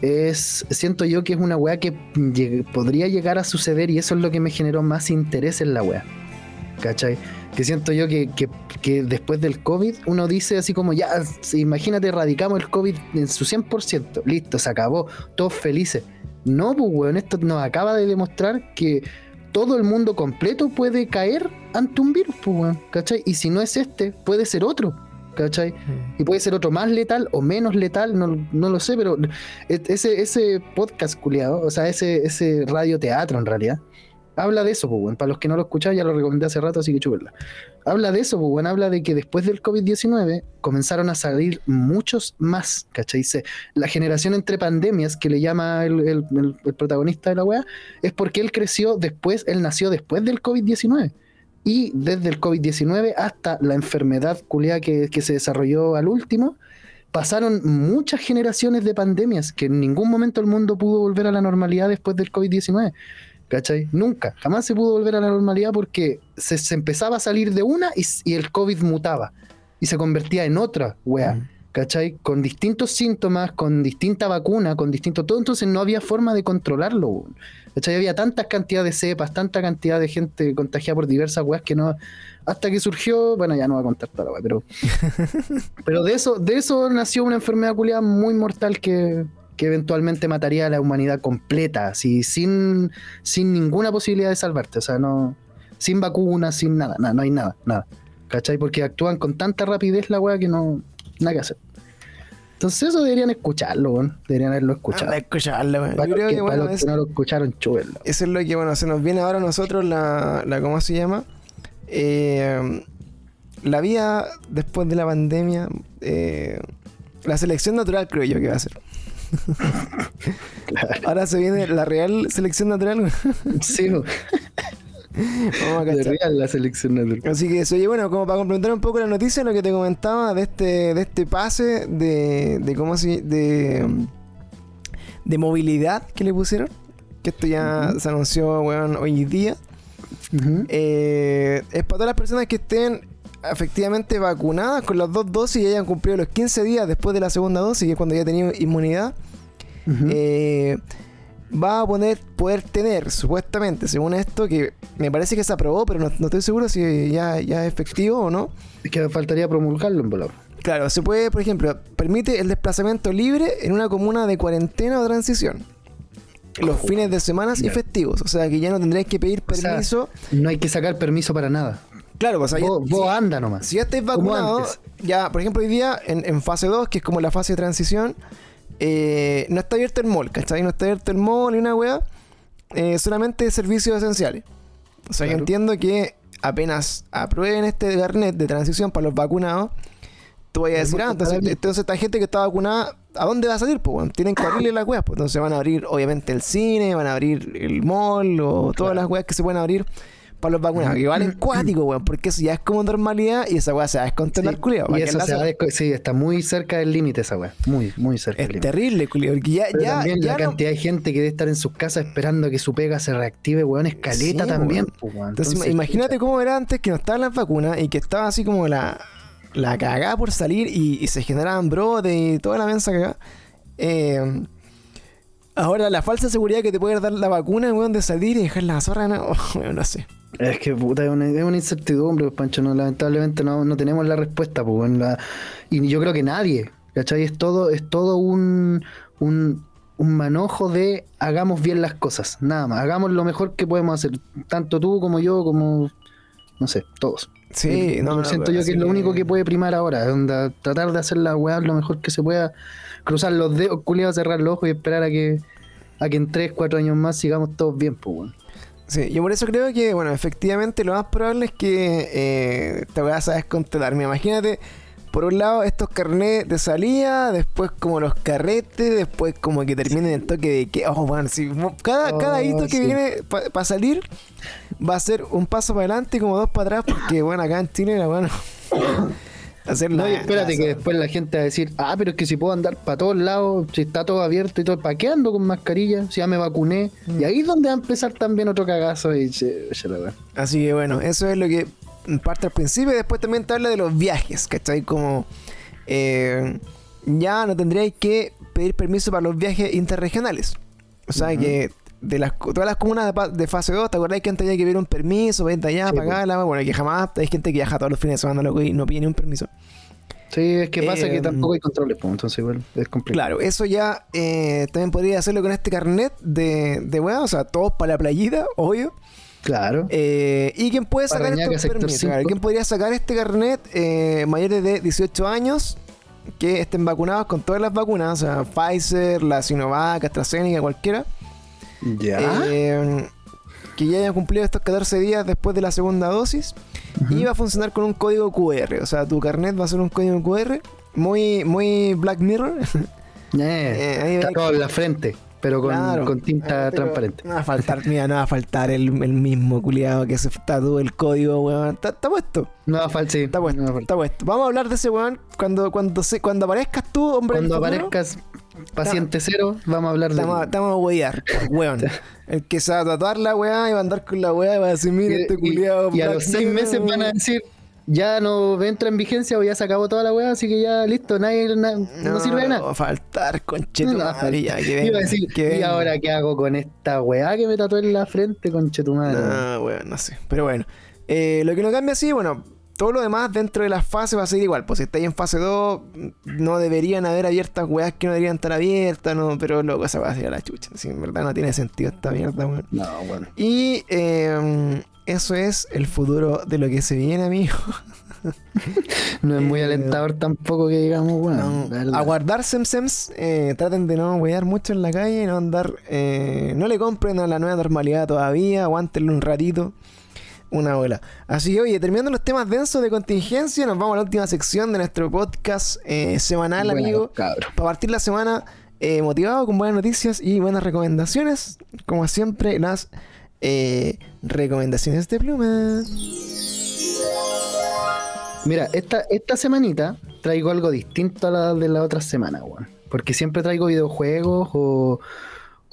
[SPEAKER 2] es, siento yo que es una weá que lleg- podría llegar a suceder y eso es lo que me generó más interés en la weá. ¿Cachai? Que siento yo que, que- que después del COVID uno dice así como, ya, imagínate, erradicamos el COVID en su 100%, listo, se acabó, todos felices. No, pues weón, esto nos acaba de demostrar que todo el mundo completo puede caer ante un virus, pues weón, ¿cachai? Y si no es este, puede ser otro, ¿cachai? Y puede ser otro más letal o menos letal, no, no lo sé, pero e- ese, ese podcast culiado, o sea, ese, ese radioteatro en realidad, habla de eso, pues. Para los que no lo escuchaban, ya lo recomendé hace rato, así que chúpenla. Habla de eso, pues. Habla de que después del COVID-19 comenzaron a salir muchos más, ¿cachai? Se- la generación entre pandemias, que le llama el, protagonista de la weá, es porque él creció después, él nació después del COVID-19. Y desde el COVID-19 hasta la enfermedad culiada que, que se desarrolló al último, pasaron muchas generaciones de pandemias que en ningún momento el mundo pudo volver a la normalidad después del COVID-19. ¿Cachai? Nunca, jamás se pudo volver a la normalidad porque se, se empezaba a salir de una y, el COVID mutaba y se convertía en otra wea.
[SPEAKER 1] Mm.
[SPEAKER 2] ¿Cachai? Con distintos síntomas, con distinta vacuna, con distinto todo, entonces no había forma de controlarlo. ¿Cachai? Había tantas cantidades de cepas, tanta cantidad de gente contagiada por diversas weas que no. Hasta que surgió, bueno, ya no voy a contar toda la wea, pero. [LAUGHS] pero de eso, de eso nació una enfermedad culiada muy mortal que, que eventualmente mataría a la humanidad completa, así, sin, sin ninguna posibilidad de salvarte. O sea, no. Sin vacunas, sin nada, nada, no hay nada, nada. ¿Cachai? Porque actúan con tanta rapidez la wea que no. Nada que hacer. Entonces eso deberían escucharlo, weón. Deberían haberlo escuchado.
[SPEAKER 1] Escucharlo.
[SPEAKER 2] Para
[SPEAKER 1] Yo creo
[SPEAKER 2] que,
[SPEAKER 1] que,
[SPEAKER 2] para
[SPEAKER 1] bueno,
[SPEAKER 2] los
[SPEAKER 1] es-
[SPEAKER 2] que no lo escucharon, chúbenlo.
[SPEAKER 1] eso es lo que, bueno, se nos viene ahora a nosotros la, la ¿cómo se llama? Eh, la vía después de la pandemia, eh, la selección natural creo yo que va a ser. Ahora se viene la real selección natural.
[SPEAKER 2] Sí, weón.
[SPEAKER 1] vamos a
[SPEAKER 2] de real la selección natural.
[SPEAKER 1] Así que eso, oye, bueno, como para complementar un poco la noticia, lo que te comentaba de este, de este pase de, de cómo se, de, de movilidad que le pusieron, que esto ya se anunció, weón, hoy día, eh, es para todas las personas que estén efectivamente vacunadas con las dos dosis y hayan cumplido los 15 días después de la segunda dosis, que es cuando ya tenido inmunidad, eh, va a poner, poder tener, supuestamente, según esto, que me parece que se aprobó, pero no, no estoy seguro si ya, ya es efectivo o no.
[SPEAKER 2] Es que faltaría promulgarlo en volar.
[SPEAKER 1] Claro, se puede, por ejemplo, permite el desplazamiento libre en una comuna de cuarentena o transición. Los fines de semana y festivos. O sea que ya no tendréis que pedir
[SPEAKER 2] O sea,
[SPEAKER 1] permiso.
[SPEAKER 2] No hay que sacar permiso para nada.
[SPEAKER 1] Claro, pues, o sea, ya-
[SPEAKER 2] vos, vos
[SPEAKER 1] si-
[SPEAKER 2] anda nomás.
[SPEAKER 1] Si ya estáis
[SPEAKER 2] antes.
[SPEAKER 1] ya, por ejemplo, hoy día en, en fase 2, que es como la fase de transición, eh, no está abierto el mall, ¿cachai? No está abierto el mall ni una weá, eh, solamente servicios esenciales. O sea, yo entiendo que apenas aprueben este carnet de transición para los vacunados, tú vayas a decir, ah, entonces, entonces esta gente que está vacunada, ¿a dónde va a salir? Pues, tienen que abrirle las weas, pues entonces van a abrir obviamente el cine, van a abrir el mall o todas las weas que se pueden abrir para los vacunados, que valen cuático, weón, porque eso ya es como normalidad y esa wea se va a descontrolar,
[SPEAKER 2] Sí,
[SPEAKER 1] culiao.
[SPEAKER 2] y eso se va a sí, está muy cerca del límite esa weá. Muy, muy cerca
[SPEAKER 1] Es
[SPEAKER 2] del
[SPEAKER 1] terrible, culiao, porque ya,
[SPEAKER 2] Pero
[SPEAKER 1] ya,
[SPEAKER 2] también
[SPEAKER 1] ya
[SPEAKER 2] la
[SPEAKER 1] no-
[SPEAKER 2] cantidad de gente que debe estar en sus casas esperando que su pega se reactive, weón, escaleta
[SPEAKER 1] Sí,
[SPEAKER 2] también.
[SPEAKER 1] weón.
[SPEAKER 2] pues, weón.
[SPEAKER 1] Entonces, imagínate cómo era antes que no estaban las vacunas y que estaba así como la, la cagada por salir y, y se generaban brotes y toda la mensa cagada. Eh, ahora, la falsa seguridad que te puede dar la vacuna, weón, de salir y dejar la zorra, no, [LAUGHS] weón, no sé.
[SPEAKER 2] Es que puta, es una, es una incertidumbre, pues, Pancho. No, lamentablemente no, no tenemos la respuesta, pues, la- y yo creo que nadie, ¿cachai? Es todo, es todo un, un, un manojo de hagamos bien las cosas, nada más. Hagamos lo mejor que podemos hacer, tanto tú como yo, como no sé, todos.
[SPEAKER 1] Sí, no, no,
[SPEAKER 2] siento
[SPEAKER 1] pero
[SPEAKER 2] yo que es lo único que puede primar ahora, onda, tratar de hacer la weá lo mejor que se pueda, cruzar los dedos, culiados, cerrar los ojos y esperar a que a que en 3, 4 años más sigamos todos bien, pues weón.
[SPEAKER 1] Sí, yo por eso creo que, bueno, efectivamente lo más probable es que eh, te vas a descontrolar. Me imagínate, por un lado, estos carnets de salida, después como los carretes, después como que terminen el toque de que, oh, bueno, si cada,
[SPEAKER 2] Oh,
[SPEAKER 1] cada hito que viene para salir va a ser un paso para adelante y como dos para atrás, porque, bueno, acá en Chile, la bueno, Hacer
[SPEAKER 2] No, y espérate que después la gente va a decir, ah, pero es que si puedo andar para todos lados, si está todo abierto y todo, ¿para qué ando con mascarilla? Si ya me vacuné.
[SPEAKER 1] Mm.
[SPEAKER 2] Y ahí es donde va a empezar también otro cagazo y che, che, la wea.
[SPEAKER 1] Así que bueno, eso es lo que parte al principio. y Después también te habla de los viajes, ¿cachai? Como eh, ya no tendríais que pedir permiso para los viajes interregionales. O sea que de las, todas las comunas de, fase 2, ¿te acordáis que antes había que pedir un permiso para ir de allá,
[SPEAKER 2] Sí,
[SPEAKER 1] pagarla? Bueno, que jamás hay gente que viaja todos los fines de semana loco, y no pide ni un permiso.
[SPEAKER 2] Sí, es que pasa
[SPEAKER 1] Eh,
[SPEAKER 2] que tampoco hay controles, pues, entonces igual es complicado.
[SPEAKER 1] Claro, eso ya eh, también podría hacerlo con este carnet de, de weá, o sea, todos para la playita, obvio.
[SPEAKER 2] Claro.
[SPEAKER 1] Eh, y quién puede sacar permisos.
[SPEAKER 2] cinco.
[SPEAKER 1] Claro, ¿Quién podría sacar este carnet eh, mayores de 18 años que estén vacunados con todas las vacunas? O sea, Pfizer, la Sinovac, AstraZeneca, cualquiera.
[SPEAKER 2] Ya.
[SPEAKER 1] Eh, que ya hayan cumplido estos 14 días después de la segunda dosis. Y va a funcionar con un código QR. O sea, tu carnet va a ser un código QR. Muy, muy Black Mirror. [LAUGHS]
[SPEAKER 2] Eh,
[SPEAKER 1] eh,
[SPEAKER 2] está todo en la frente, pero con,
[SPEAKER 1] Claro.
[SPEAKER 2] con tinta
[SPEAKER 1] Ah, pero
[SPEAKER 2] transparente.
[SPEAKER 1] No va a faltar, mira, no va a faltar el, el mismo culiado que se tatúe el código, weón. Está, está puesto.
[SPEAKER 2] No va a faltar, sí.
[SPEAKER 1] Está puesto,
[SPEAKER 2] no va a faltar.
[SPEAKER 1] está puesto. Vamos a hablar de ese weón cuando, cuando, se, cuando aparezcas tú, hombre.
[SPEAKER 2] Cuando aparezcas paciente cero, vamos a hablar de.
[SPEAKER 1] Estamos, estamos a huear, weón. [LAUGHS] El que se va a tatuar la weá y va a andar con la weá y va a decir, mira, este culiado.
[SPEAKER 2] y a los seis meses van a decir, ya no entra en vigencia o ya se acabó toda la weá, así que ya listo, nadie na- no, sirve de
[SPEAKER 1] Va
[SPEAKER 2] nada.
[SPEAKER 1] a faltar, concheto
[SPEAKER 2] No,
[SPEAKER 1] que [LAUGHS]
[SPEAKER 2] Iba a decir,
[SPEAKER 1] que
[SPEAKER 2] ¿y ahora qué hago con esta weá que me tatué en la frente, conchetumadre?
[SPEAKER 1] No, weón, no sé. Pero bueno, eh, lo que no cambia así, bueno, todo lo demás dentro de las fases va a seguir igual. Pues si estáis en fase 2, no deberían haber abiertas weas que no deberían estar abiertas, no, pero loco, esa va a ser a la chucha. Sí, en verdad no tiene sentido esta mierda, weón.
[SPEAKER 2] No, bueno.
[SPEAKER 1] Y eh, eso es el futuro de lo que se viene, amigo. [LAUGHS]
[SPEAKER 2] No es muy
[SPEAKER 1] Eh,
[SPEAKER 2] alentador tampoco que digamos, weón.
[SPEAKER 1] No,
[SPEAKER 2] la verdad.
[SPEAKER 1] a guardar semsems, eh, traten de no wear mucho en la calle, no andar, eh, no le compren a la nueva normalidad todavía, aguántenlo un ratito, una bola. Así que oye, terminando los temas densos de contingencia, nos vamos a la última sección de nuestro podcast eh, semanal, amigo.
[SPEAKER 2] cabro.
[SPEAKER 1] Para partir la semana eh, motivado con buenas noticias y buenas recomendaciones, como siempre las eh, recomendaciones de pluma.
[SPEAKER 2] Mira, esta, esta semanita traigo algo distinto a la de la otra semana, weón. Porque siempre traigo videojuegos o,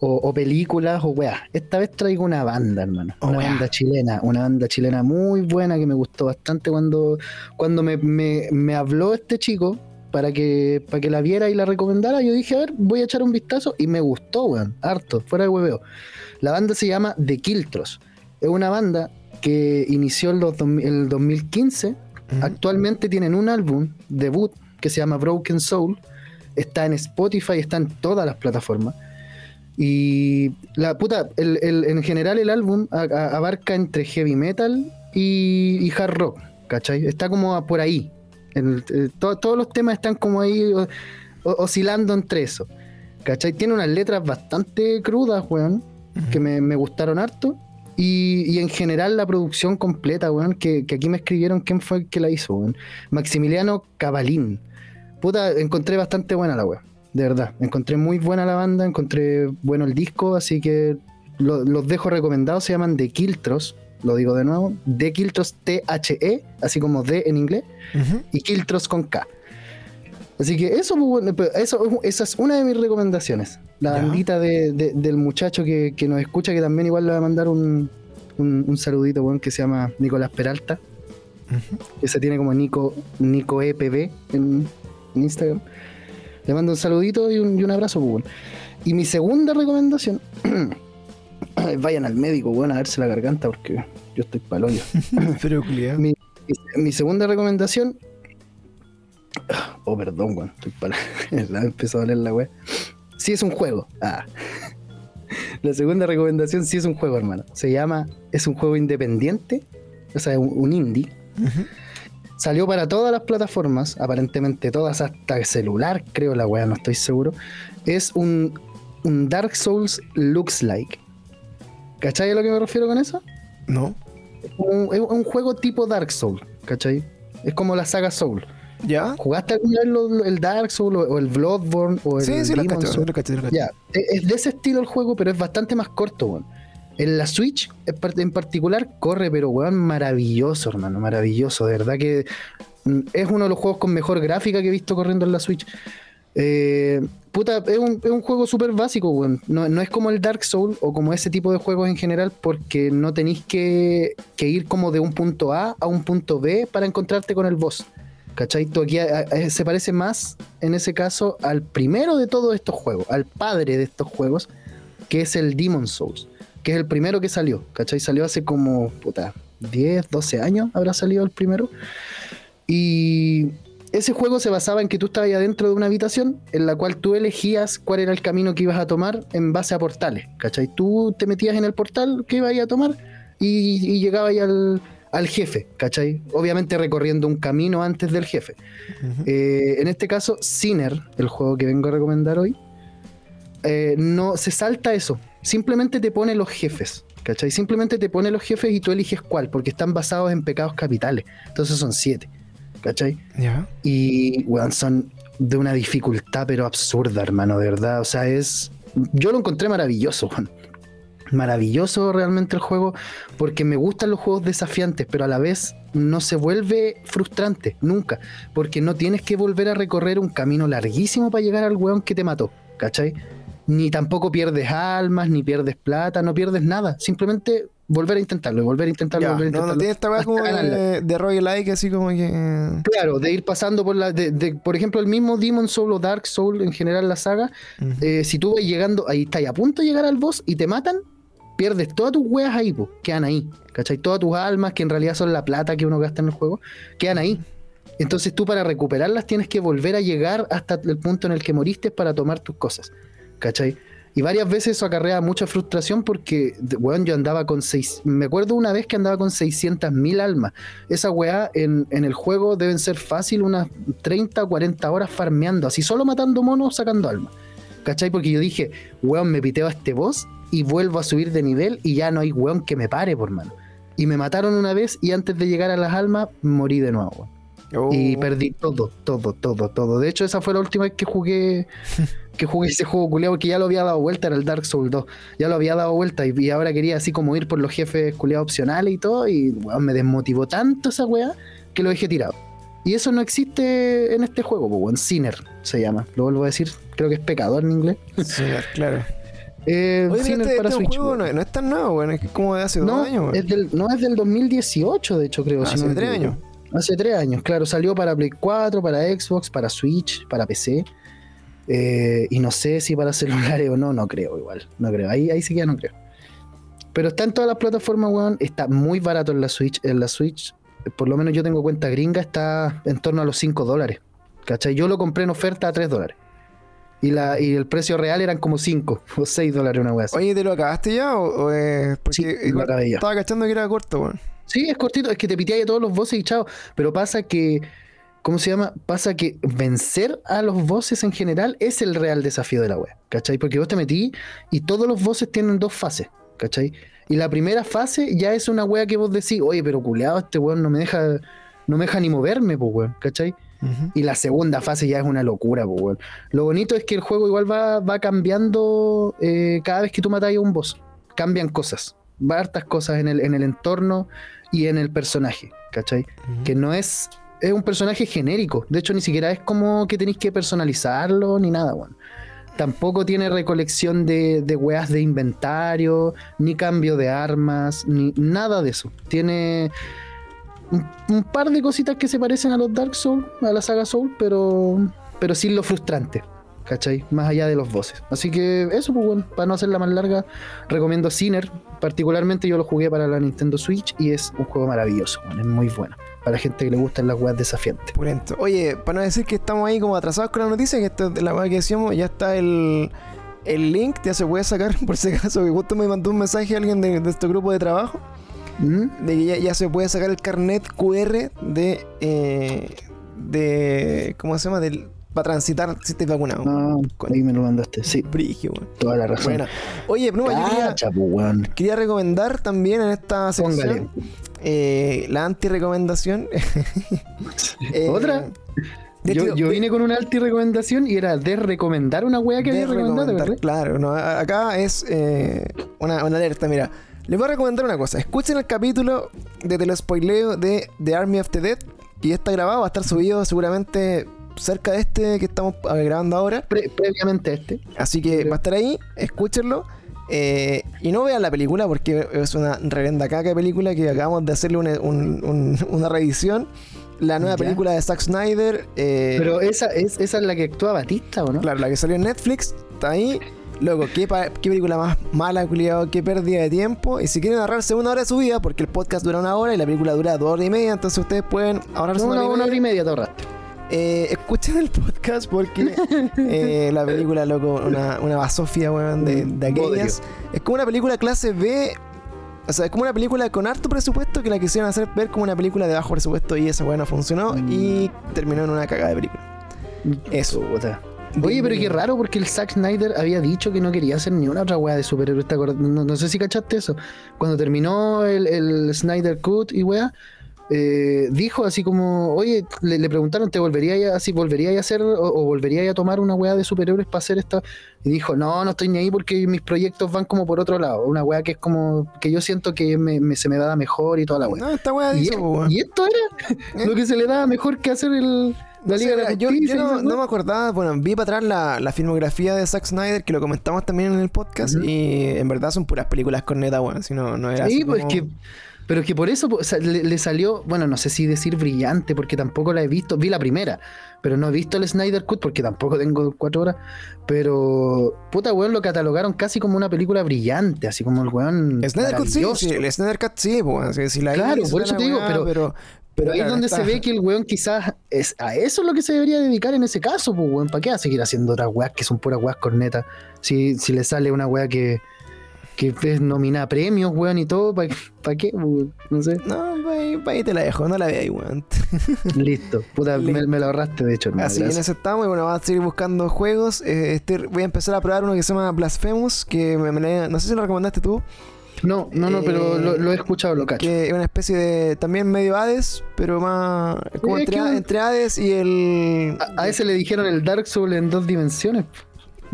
[SPEAKER 2] o, o películas o weá. Esta vez traigo una banda, hermano.
[SPEAKER 1] Oh,
[SPEAKER 2] una banda chilena. Una banda chilena muy buena que me gustó bastante cuando, cuando me, me, me habló este chico para que, para que la viera y la recomendara. Yo dije, a ver, voy a echar un vistazo y me gustó, weón. Harto, fuera de hueveo. La banda se llama The Kiltros. Es una banda que inició en los el 2015 Actualmente tienen un álbum debut que se llama Broken Soul. Está en Spotify, está en todas las plataformas. Y la puta, el- el- en general el álbum a- a- abarca entre heavy metal y, y hard rock, ¿cachai? Está como por ahí. El- to- todos los temas están como ahí o- o- oscilando entre eso. ¿Cachai? Tiene unas letras bastante crudas, weón, que me, me gustaron harto. Y, y en general la producción completa, weón, que, que aquí me escribieron quién fue el que la hizo, weón. Maximiliano Cabalín. Puta, encontré bastante buena la weón. De verdad. Encontré muy buena la banda, encontré bueno el disco, así que lo- los dejo recomendados. Se llaman The Kiltros, lo digo de nuevo. The Kiltros T-H-E, así como D en inglés, y Kiltros con K. Así que eso, pues, bueno, pero eso, esa es una de mis recomendaciones. La bandita de- de- del muchacho que, que nos escucha, que también igual le va a mandar un, un, un saludito, weón, que se llama Nicolás Peralta.
[SPEAKER 1] Ujú.
[SPEAKER 2] Ese tiene como Nico, Nico EPB en, en Instagram. Le mando un saludito y un, y un abrazo, pues, weón. Y mi segunda recomendación, [CLEARS THROAT] vayan al médico, weón, a verse la garganta porque yo estoy palollo. [LAUGHS]
[SPEAKER 1] Pero culiao.
[SPEAKER 2] Mi, mi segunda recomendación. Oh, perdón, weón. Estoy. [LAUGHS] Me empezó a doler la weá. Sí es un juego. Ah. [LAUGHS] La segunda recomendación sí es un juego, hermano. Se llama. Es un juego independiente. O sea, un, un indie.
[SPEAKER 1] Ujú.
[SPEAKER 2] Salió para todas las plataformas, aparentemente todas, hasta el celular, creo la weá, no estoy seguro. Es un, un Dark Souls Looks Like. ¿Cachai a lo que me refiero con eso?
[SPEAKER 1] No.
[SPEAKER 2] un, es un juego tipo Dark Souls, ¿cachai? Es como la saga Soul.
[SPEAKER 1] ¿Ya?
[SPEAKER 2] ¿Jugaste alguna vez el Dark Souls o, el Bloodborne o el
[SPEAKER 1] Sí, sí, lo
[SPEAKER 2] Souls?
[SPEAKER 1] lo.
[SPEAKER 2] Ya, e- es de ese estilo el juego, pero es bastante más corto, weón. En la Switch, en par- en particular, corre, pero weón, maravilloso, hermano, maravilloso. De verdad que Mm, Es uno de los juegos con mejor gráfica que he visto corriendo en la Switch. Eh, puta, es un, juego súper básico, weón. No, es como el Dark Soul o como ese tipo de juegos en general, porque no tenéis que, ir como de un punto A a un punto B para encontrarte con el boss. ¿Cachai? Tú aquí a- se parece más, en ese caso, al primero de todos estos juegos, al padre de estos juegos, que es el Demon Souls, que es el primero que salió. ¿Cachai? Salió hace como, puta, 10, 12 años habrá salido el primero. Y ese juego se basaba en que tú estabas adentro de una habitación en la cual tú elegías cuál era el camino que ibas a tomar en base a portales, ¿cachai? Tú te metías en el portal que ibas a tomar y, y llegabas ahí al, al jefe, ¿cachai? Obviamente recorriendo un camino antes del jefe. Eh, en este caso, Sinner, el juego que vengo a recomendar hoy, eh, no se salta eso. Simplemente te pone los jefes. ¿Cachai? Simplemente te pone los jefes y tú eliges cuál, porque están basados en pecados capitales. Entonces son siete. ¿Cachai? Y, weón, son de una dificultad, pero absurda, hermano, de verdad. O sea, es. Yo lo encontré maravilloso, weón. Maravilloso realmente el juego, porque me gustan los juegos desafiantes, pero a la vez no se vuelve frustrante, nunca. Porque no tienes que volver a recorrer un camino larguísimo para llegar al weón que te mató, ¿cachai? Ni tampoco pierdes almas, ni pierdes plata, no pierdes nada. Simplemente volver a intentarlo, volver a intentarlo,
[SPEAKER 1] Ya,
[SPEAKER 2] volver a
[SPEAKER 1] no,
[SPEAKER 2] intentarlo.
[SPEAKER 1] no tiene esta weá como de, de roguelike, así como que. eh,
[SPEAKER 2] Claro, de ir pasando por la. De, de- por ejemplo, el mismo Demon Soul o Dark Soul en general, la saga. eh, si tú vas llegando, ahí estás a punto de llegar al boss y te matan, pierdes todas tus weas ahí, po, quedan ahí. ¿Cachai? Todas tus almas, que en realidad son la plata que uno gasta en el juego, quedan ahí. Entonces tú para recuperarlas tienes que volver a llegar hasta el punto en el que moriste para tomar tus cosas. ¿Cachai? Y varias veces eso acarrea mucha frustración porque, weón, yo andaba con seis. Me acuerdo una vez que andaba con 600 mil almas. Esa weá en, en el juego deben ser fácil unas 30, 40 horas farmeando, así solo matando monos, sacando almas. ¿Cachai? Porque yo dije, weón, me piteo a este boss y vuelvo a subir de nivel y ya no hay weón que me pare, por mano. Y me mataron una vez y antes de llegar a las almas, morí de nuevo. Y
[SPEAKER 1] Oh.
[SPEAKER 2] perdí todo, todo, todo, todo. De hecho, esa fue la última vez que jugué [LAUGHS] que jugué ese juego culiado porque ya lo había dado vuelta, era el Dark Souls 2. Ya lo había dado vuelta y, y ahora quería así como ir por los jefes culiados opcionales y todo. Y weón, me desmotivó tanto esa weá que lo dejé tirado. Y eso no existe en este juego, pues, weón. Sinner se llama. Lo vuelvo a decir, creo que es pecador en inglés.
[SPEAKER 1] Sí, claro. [LAUGHS]
[SPEAKER 2] Eh,
[SPEAKER 1] Oye,
[SPEAKER 2] Sinner
[SPEAKER 1] este,
[SPEAKER 2] para
[SPEAKER 1] este
[SPEAKER 2] Switch.
[SPEAKER 1] juego no, no es tan nuevo, weón. Es que como de hace
[SPEAKER 2] No,
[SPEAKER 1] dos años, weón.
[SPEAKER 2] es del, no, es del 2018, de hecho, creo.
[SPEAKER 1] Ah,
[SPEAKER 2] si
[SPEAKER 1] hace tres años.
[SPEAKER 2] Hace tres años, claro. Salió para Play 4, para Xbox, para Switch, para PC. Eh, y no sé si para celulares o no, no creo igual. No creo. Ahí, ahí sí que ya no creo. Pero está en todas las plataformas, weón. Está muy barato en la Switch. En la Switch, por lo menos yo tengo cuenta gringa, está en torno a los 5 dólares. ¿Cachai? Yo lo compré en oferta a 3 dólares. Y, la, y el precio real eran como 5 [LAUGHS] o 6 dólares una weá.
[SPEAKER 1] Oye, ¿te lo acabaste ya? ¿O, o es porque
[SPEAKER 2] Sí, lo acabé ya.
[SPEAKER 1] estaba cachando que era corto, weón?
[SPEAKER 2] Sí, es cortito, es que te piteáis a todos los bosses y chao. Pero pasa que, ¿cómo se llama? Pasa que vencer a los bosses en general es el real desafío de la web, ¿cachai? Porque vos te metí y todos los bosses tienen dos fases, ¿cachai? Y la primera fase ya es una wea que vos decís, oye, pero culeado, este weón no me deja, no me deja ni moverme, pues weón, ¿cachai? Y la segunda fase ya es una locura, pues, weón. Lo bonito es que el juego igual va, va cambiando eh, cada vez que tú matas a un boss. Cambian cosas. Va hartas cosas en el, en el entorno y en el personaje, ¿cachai? Que no es. Es un personaje genérico. De hecho, ni siquiera es como que tenéis que personalizarlo ni nada, weón. Tampoco tiene recolección de, de weas de inventario, ni cambio de armas, ni nada de eso. Tiene un, par de cositas que se parecen a los Dark Souls, a la saga Soul, pero, pero sin lo frustrante, ¿cachai? Más allá de los bosses. Así que eso, pues bueno, para no hacerla más larga, recomiendo Sinner. Particularmente yo lo jugué para la Nintendo Switch y es un juego maravilloso, es muy bueno. Para la gente que le gustan las weas desafiantes.
[SPEAKER 1] Pulento. Oye, para no decir que estamos ahí como atrasados con la noticia, que esto es de la weá que decíamos, ya está el, el link, ya se puede sacar [LAUGHS] por si acaso, que justo me mandó un mensaje alguien de, de este grupo de trabajo,
[SPEAKER 2] ¿Mm?
[SPEAKER 1] de que ya, ya se puede sacar el carnet QR de, eh, de, ¿cómo se llama? Del, para transitar si estás vacunado. Coño.
[SPEAKER 2] ahí me lo mandaste, sí,
[SPEAKER 1] Brigio, weón.
[SPEAKER 2] toda la razón.
[SPEAKER 1] Buena. Oye, no, yo quería,
[SPEAKER 2] pues,
[SPEAKER 1] quería recomendar también en esta sección eh, la anti-recomendación. [LAUGHS] [LAUGHS] Eh,
[SPEAKER 2] ¿Otra?
[SPEAKER 1] de
[SPEAKER 2] yo,
[SPEAKER 1] hecho,
[SPEAKER 2] yo vine con una alta recomendación y era de recomendar una wea que había recomendado, ¿verdad?
[SPEAKER 1] Claro, no, acá es eh, una, una alerta, mira. Les voy a recomendar una cosa. Escuchen el capítulo de Te lo spoileo de The Army of the Dead. ya está grabado, va a estar subido seguramente cerca de este que estamos grabando ahora.
[SPEAKER 2] Pre- previamente este.
[SPEAKER 1] Así que va a estar ahí, escúchenlo. eh, y no vean la película porque es una reverenda caca de película que acabamos de hacerle una, un- un- una revisión. La nueva
[SPEAKER 2] Ya.
[SPEAKER 1] película de Zack Snyder. eh,
[SPEAKER 2] Pero esa es, esa es la que actúa Batista, ¿o no?
[SPEAKER 1] Claro, la que salió en Netflix, está ahí. Loco, qué, película más mala, culiado, qué pérdida de tiempo. Y si quieren ahorrarse una hora de su vida, porque el podcast dura una hora y la película dura dos horas y media, entonces ustedes pueden ahorrarse
[SPEAKER 2] No,
[SPEAKER 1] una,
[SPEAKER 2] una,
[SPEAKER 1] hora
[SPEAKER 2] una
[SPEAKER 1] y
[SPEAKER 2] hora y
[SPEAKER 1] media.
[SPEAKER 2] media te ahorraste.
[SPEAKER 1] Eh, escuchen el podcast porque eh, la película, loco, una, una basofia, weón, de, de aquellas. Es como una película clase B. O sea, es como una película con harto presupuesto que la quisieron hacer ver como una película de bajo presupuesto y esa weón no funcionó
[SPEAKER 2] Mm.
[SPEAKER 1] y terminó en una cagada de película. Eso.
[SPEAKER 2] Puta. Oye, pero qué raro porque el Zack Snyder había dicho que no quería hacer ni una otra weá de superhéroes. no sé si cachaste eso. Cuando terminó el, el Snyder Cut y weá, eh, dijo así como, oye, le, le preguntaron, ¿te volvería a, así, volvería a hacer o, o volvería a tomar una weá de superhéroes para hacer esta? Y dijo, no, no estoy ni ahí porque mis proyectos van como por otro lado. Una weá que es como, que yo siento que me- me- se me da mejor y toda la weá.
[SPEAKER 1] No, esta weá
[SPEAKER 2] Y,
[SPEAKER 1] dice, po, weón.
[SPEAKER 2] y esto era
[SPEAKER 1] ¿Eh? [LAUGHS]
[SPEAKER 2] lo que se le daba mejor que hacer el, la
[SPEAKER 1] No sé,
[SPEAKER 2] Liga de la
[SPEAKER 1] yo, yo
[SPEAKER 2] y
[SPEAKER 1] no, me acordaba, bueno, vi para atrás la, la filmografía de Zack Snyder, que lo comentamos también en el podcast, y en verdad son puras películas con neta, bueno, si no, no era
[SPEAKER 2] Sí,
[SPEAKER 1] así
[SPEAKER 2] pues
[SPEAKER 1] como-
[SPEAKER 2] que. Pero que por eso po, o sea, le, le salió, bueno, no sé si decir brillante, porque tampoco la he visto. Vi la primera, pero no he visto el Snyder Cut porque tampoco tengo cuatro horas. Pero, puta, weón, lo catalogaron casi como una película brillante, así como el weón.
[SPEAKER 1] Snyder Cut sí, sí, el Snyder Cut sí, pues, sí, sí la
[SPEAKER 2] Claro, por eso te digo, pero-
[SPEAKER 1] pero,
[SPEAKER 2] Pero ahí es donde
[SPEAKER 1] está-
[SPEAKER 2] se ve que el weón quizás es a eso es lo que se debería dedicar en ese caso, pues weón. ¿Para qué va a seguir haciendo otras weas que son puras weas cornetas? Si, si le sale una wea que, que es nominada a premios, weón, y todo, ¿para qué? weón? No sé.
[SPEAKER 1] No, pa' ahí, pa' te la dejo, no la veas, weón. [LAUGHS]
[SPEAKER 2] Listo. Puta, me,
[SPEAKER 1] Listo.
[SPEAKER 2] me lo ahorraste, de hecho.
[SPEAKER 1] Así que en eso estamos y bueno, vamos a seguir buscando juegos. Eh, este, voy a empezar a probar uno que se llama Blasphemous, que me, me la- no sé si lo recomendaste tú,
[SPEAKER 2] No, no, no, pero
[SPEAKER 1] Eh,
[SPEAKER 2] lo, lo he escuchado, lo cacho.
[SPEAKER 1] que es una especie de también medio Hades, pero más como
[SPEAKER 2] Es
[SPEAKER 1] entre,
[SPEAKER 2] que-
[SPEAKER 1] entre Hades y el
[SPEAKER 2] A, a ese le dijeron el Dark Souls en dos dimensiones.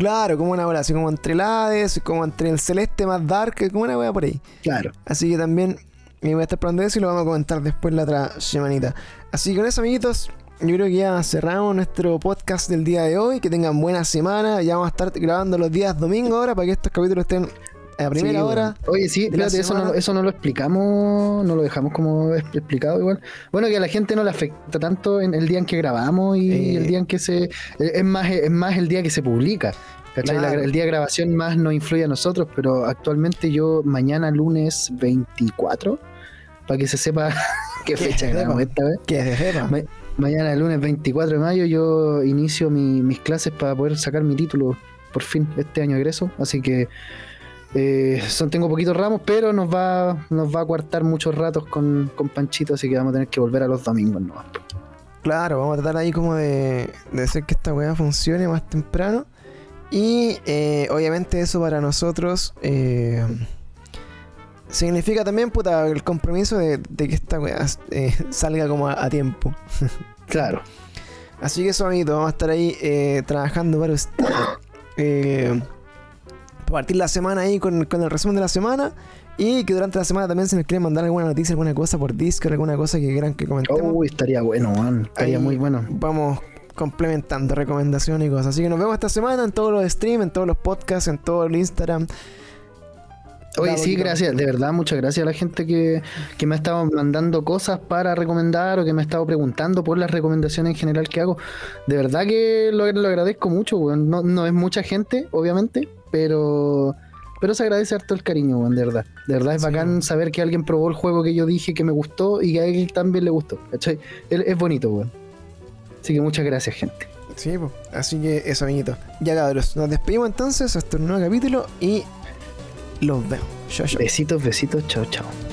[SPEAKER 1] Claro, como una hora, así como entre el Hades, como entre el celeste más dark, como una wea por ahí.
[SPEAKER 2] Claro.
[SPEAKER 1] Así que también me voy a estar probando eso y lo vamos a comentar después la otra semanita. Así que con eso, amiguitos, yo creo que ya cerramos nuestro podcast del día de hoy. Que tengan buena semana. Ya vamos a estar grabando los días domingo ahora para que estos capítulos estén a primera
[SPEAKER 2] Sí,
[SPEAKER 1] hora.
[SPEAKER 2] Oye, sí, espérate, eso no, eso no lo explicamos, no lo dejamos como explicado igual. Bueno, que a la gente no le afecta tanto en el día en que grabamos y
[SPEAKER 1] Eh.
[SPEAKER 2] el día en que se... Es más, es más el día que se publica.
[SPEAKER 1] Claro.
[SPEAKER 2] el día de grabación más nos influye a nosotros, pero actualmente yo mañana lunes 24, para que se sepa [LAUGHS] qué fecha grabamos
[SPEAKER 1] sepa.
[SPEAKER 2] esta vez.
[SPEAKER 1] Que es de jefa.
[SPEAKER 2] Ma- Mañana, lunes 24 de mayo, yo inicio mi- mis clases para poder sacar mi título por fin este año egreso. Así que eh, son, tengo poquitos ramos, pero nos va, nos va a coartar muchos ratos con, con Panchito, así que vamos a tener que volver a los domingos nomás.
[SPEAKER 1] Claro, vamos a tratar ahí como de, de hacer que esta weá funcione más temprano. Y eh, obviamente eso para nosotros eh, significa también, puta, el compromiso de, de que esta weá salga como a, a tiempo. [LAUGHS]
[SPEAKER 2] Claro.
[SPEAKER 1] Así que eso, amiguitos, vamos a estar ahí trabajando para ustedes. [COUGHS] Para partir la semana ahí con, con el resumen de la semana. Y que durante la semana también se nos quieren mandar alguna noticia, alguna cosa por Discord, alguna cosa que quieran que comentemos.
[SPEAKER 2] Uy, estaría bueno, man. Estaría
[SPEAKER 1] Ahí
[SPEAKER 2] muy bueno.
[SPEAKER 1] Vamos complementando recomendaciones y cosas. Así que nos vemos esta semana en todos los streams, en todos los podcasts, en todo el Instagram.
[SPEAKER 2] Oye, sí, gracias, de verdad, muchas gracias a la gente que, que me ha estado mandando cosas para recomendar o que me ha estado preguntando por las recomendaciones en general que hago. De verdad que lo, lo agradezco mucho. No, no es mucha gente, obviamente, pero, pero se agradece harto el cariño, weón, de verdad. De verdad es
[SPEAKER 1] Sí,
[SPEAKER 2] bacán saber que alguien probó el juego que yo dije que me gustó y que a él también le gustó, ¿cachai? Es, bonito, weón. Así que muchas gracias, gente.
[SPEAKER 1] Sí, po. así que eso, amiguitos. Ya cabros, nos despedimos entonces hasta un nuevo capítulo y los. Chao, chao.
[SPEAKER 2] Besitos, besitos, chao, chao.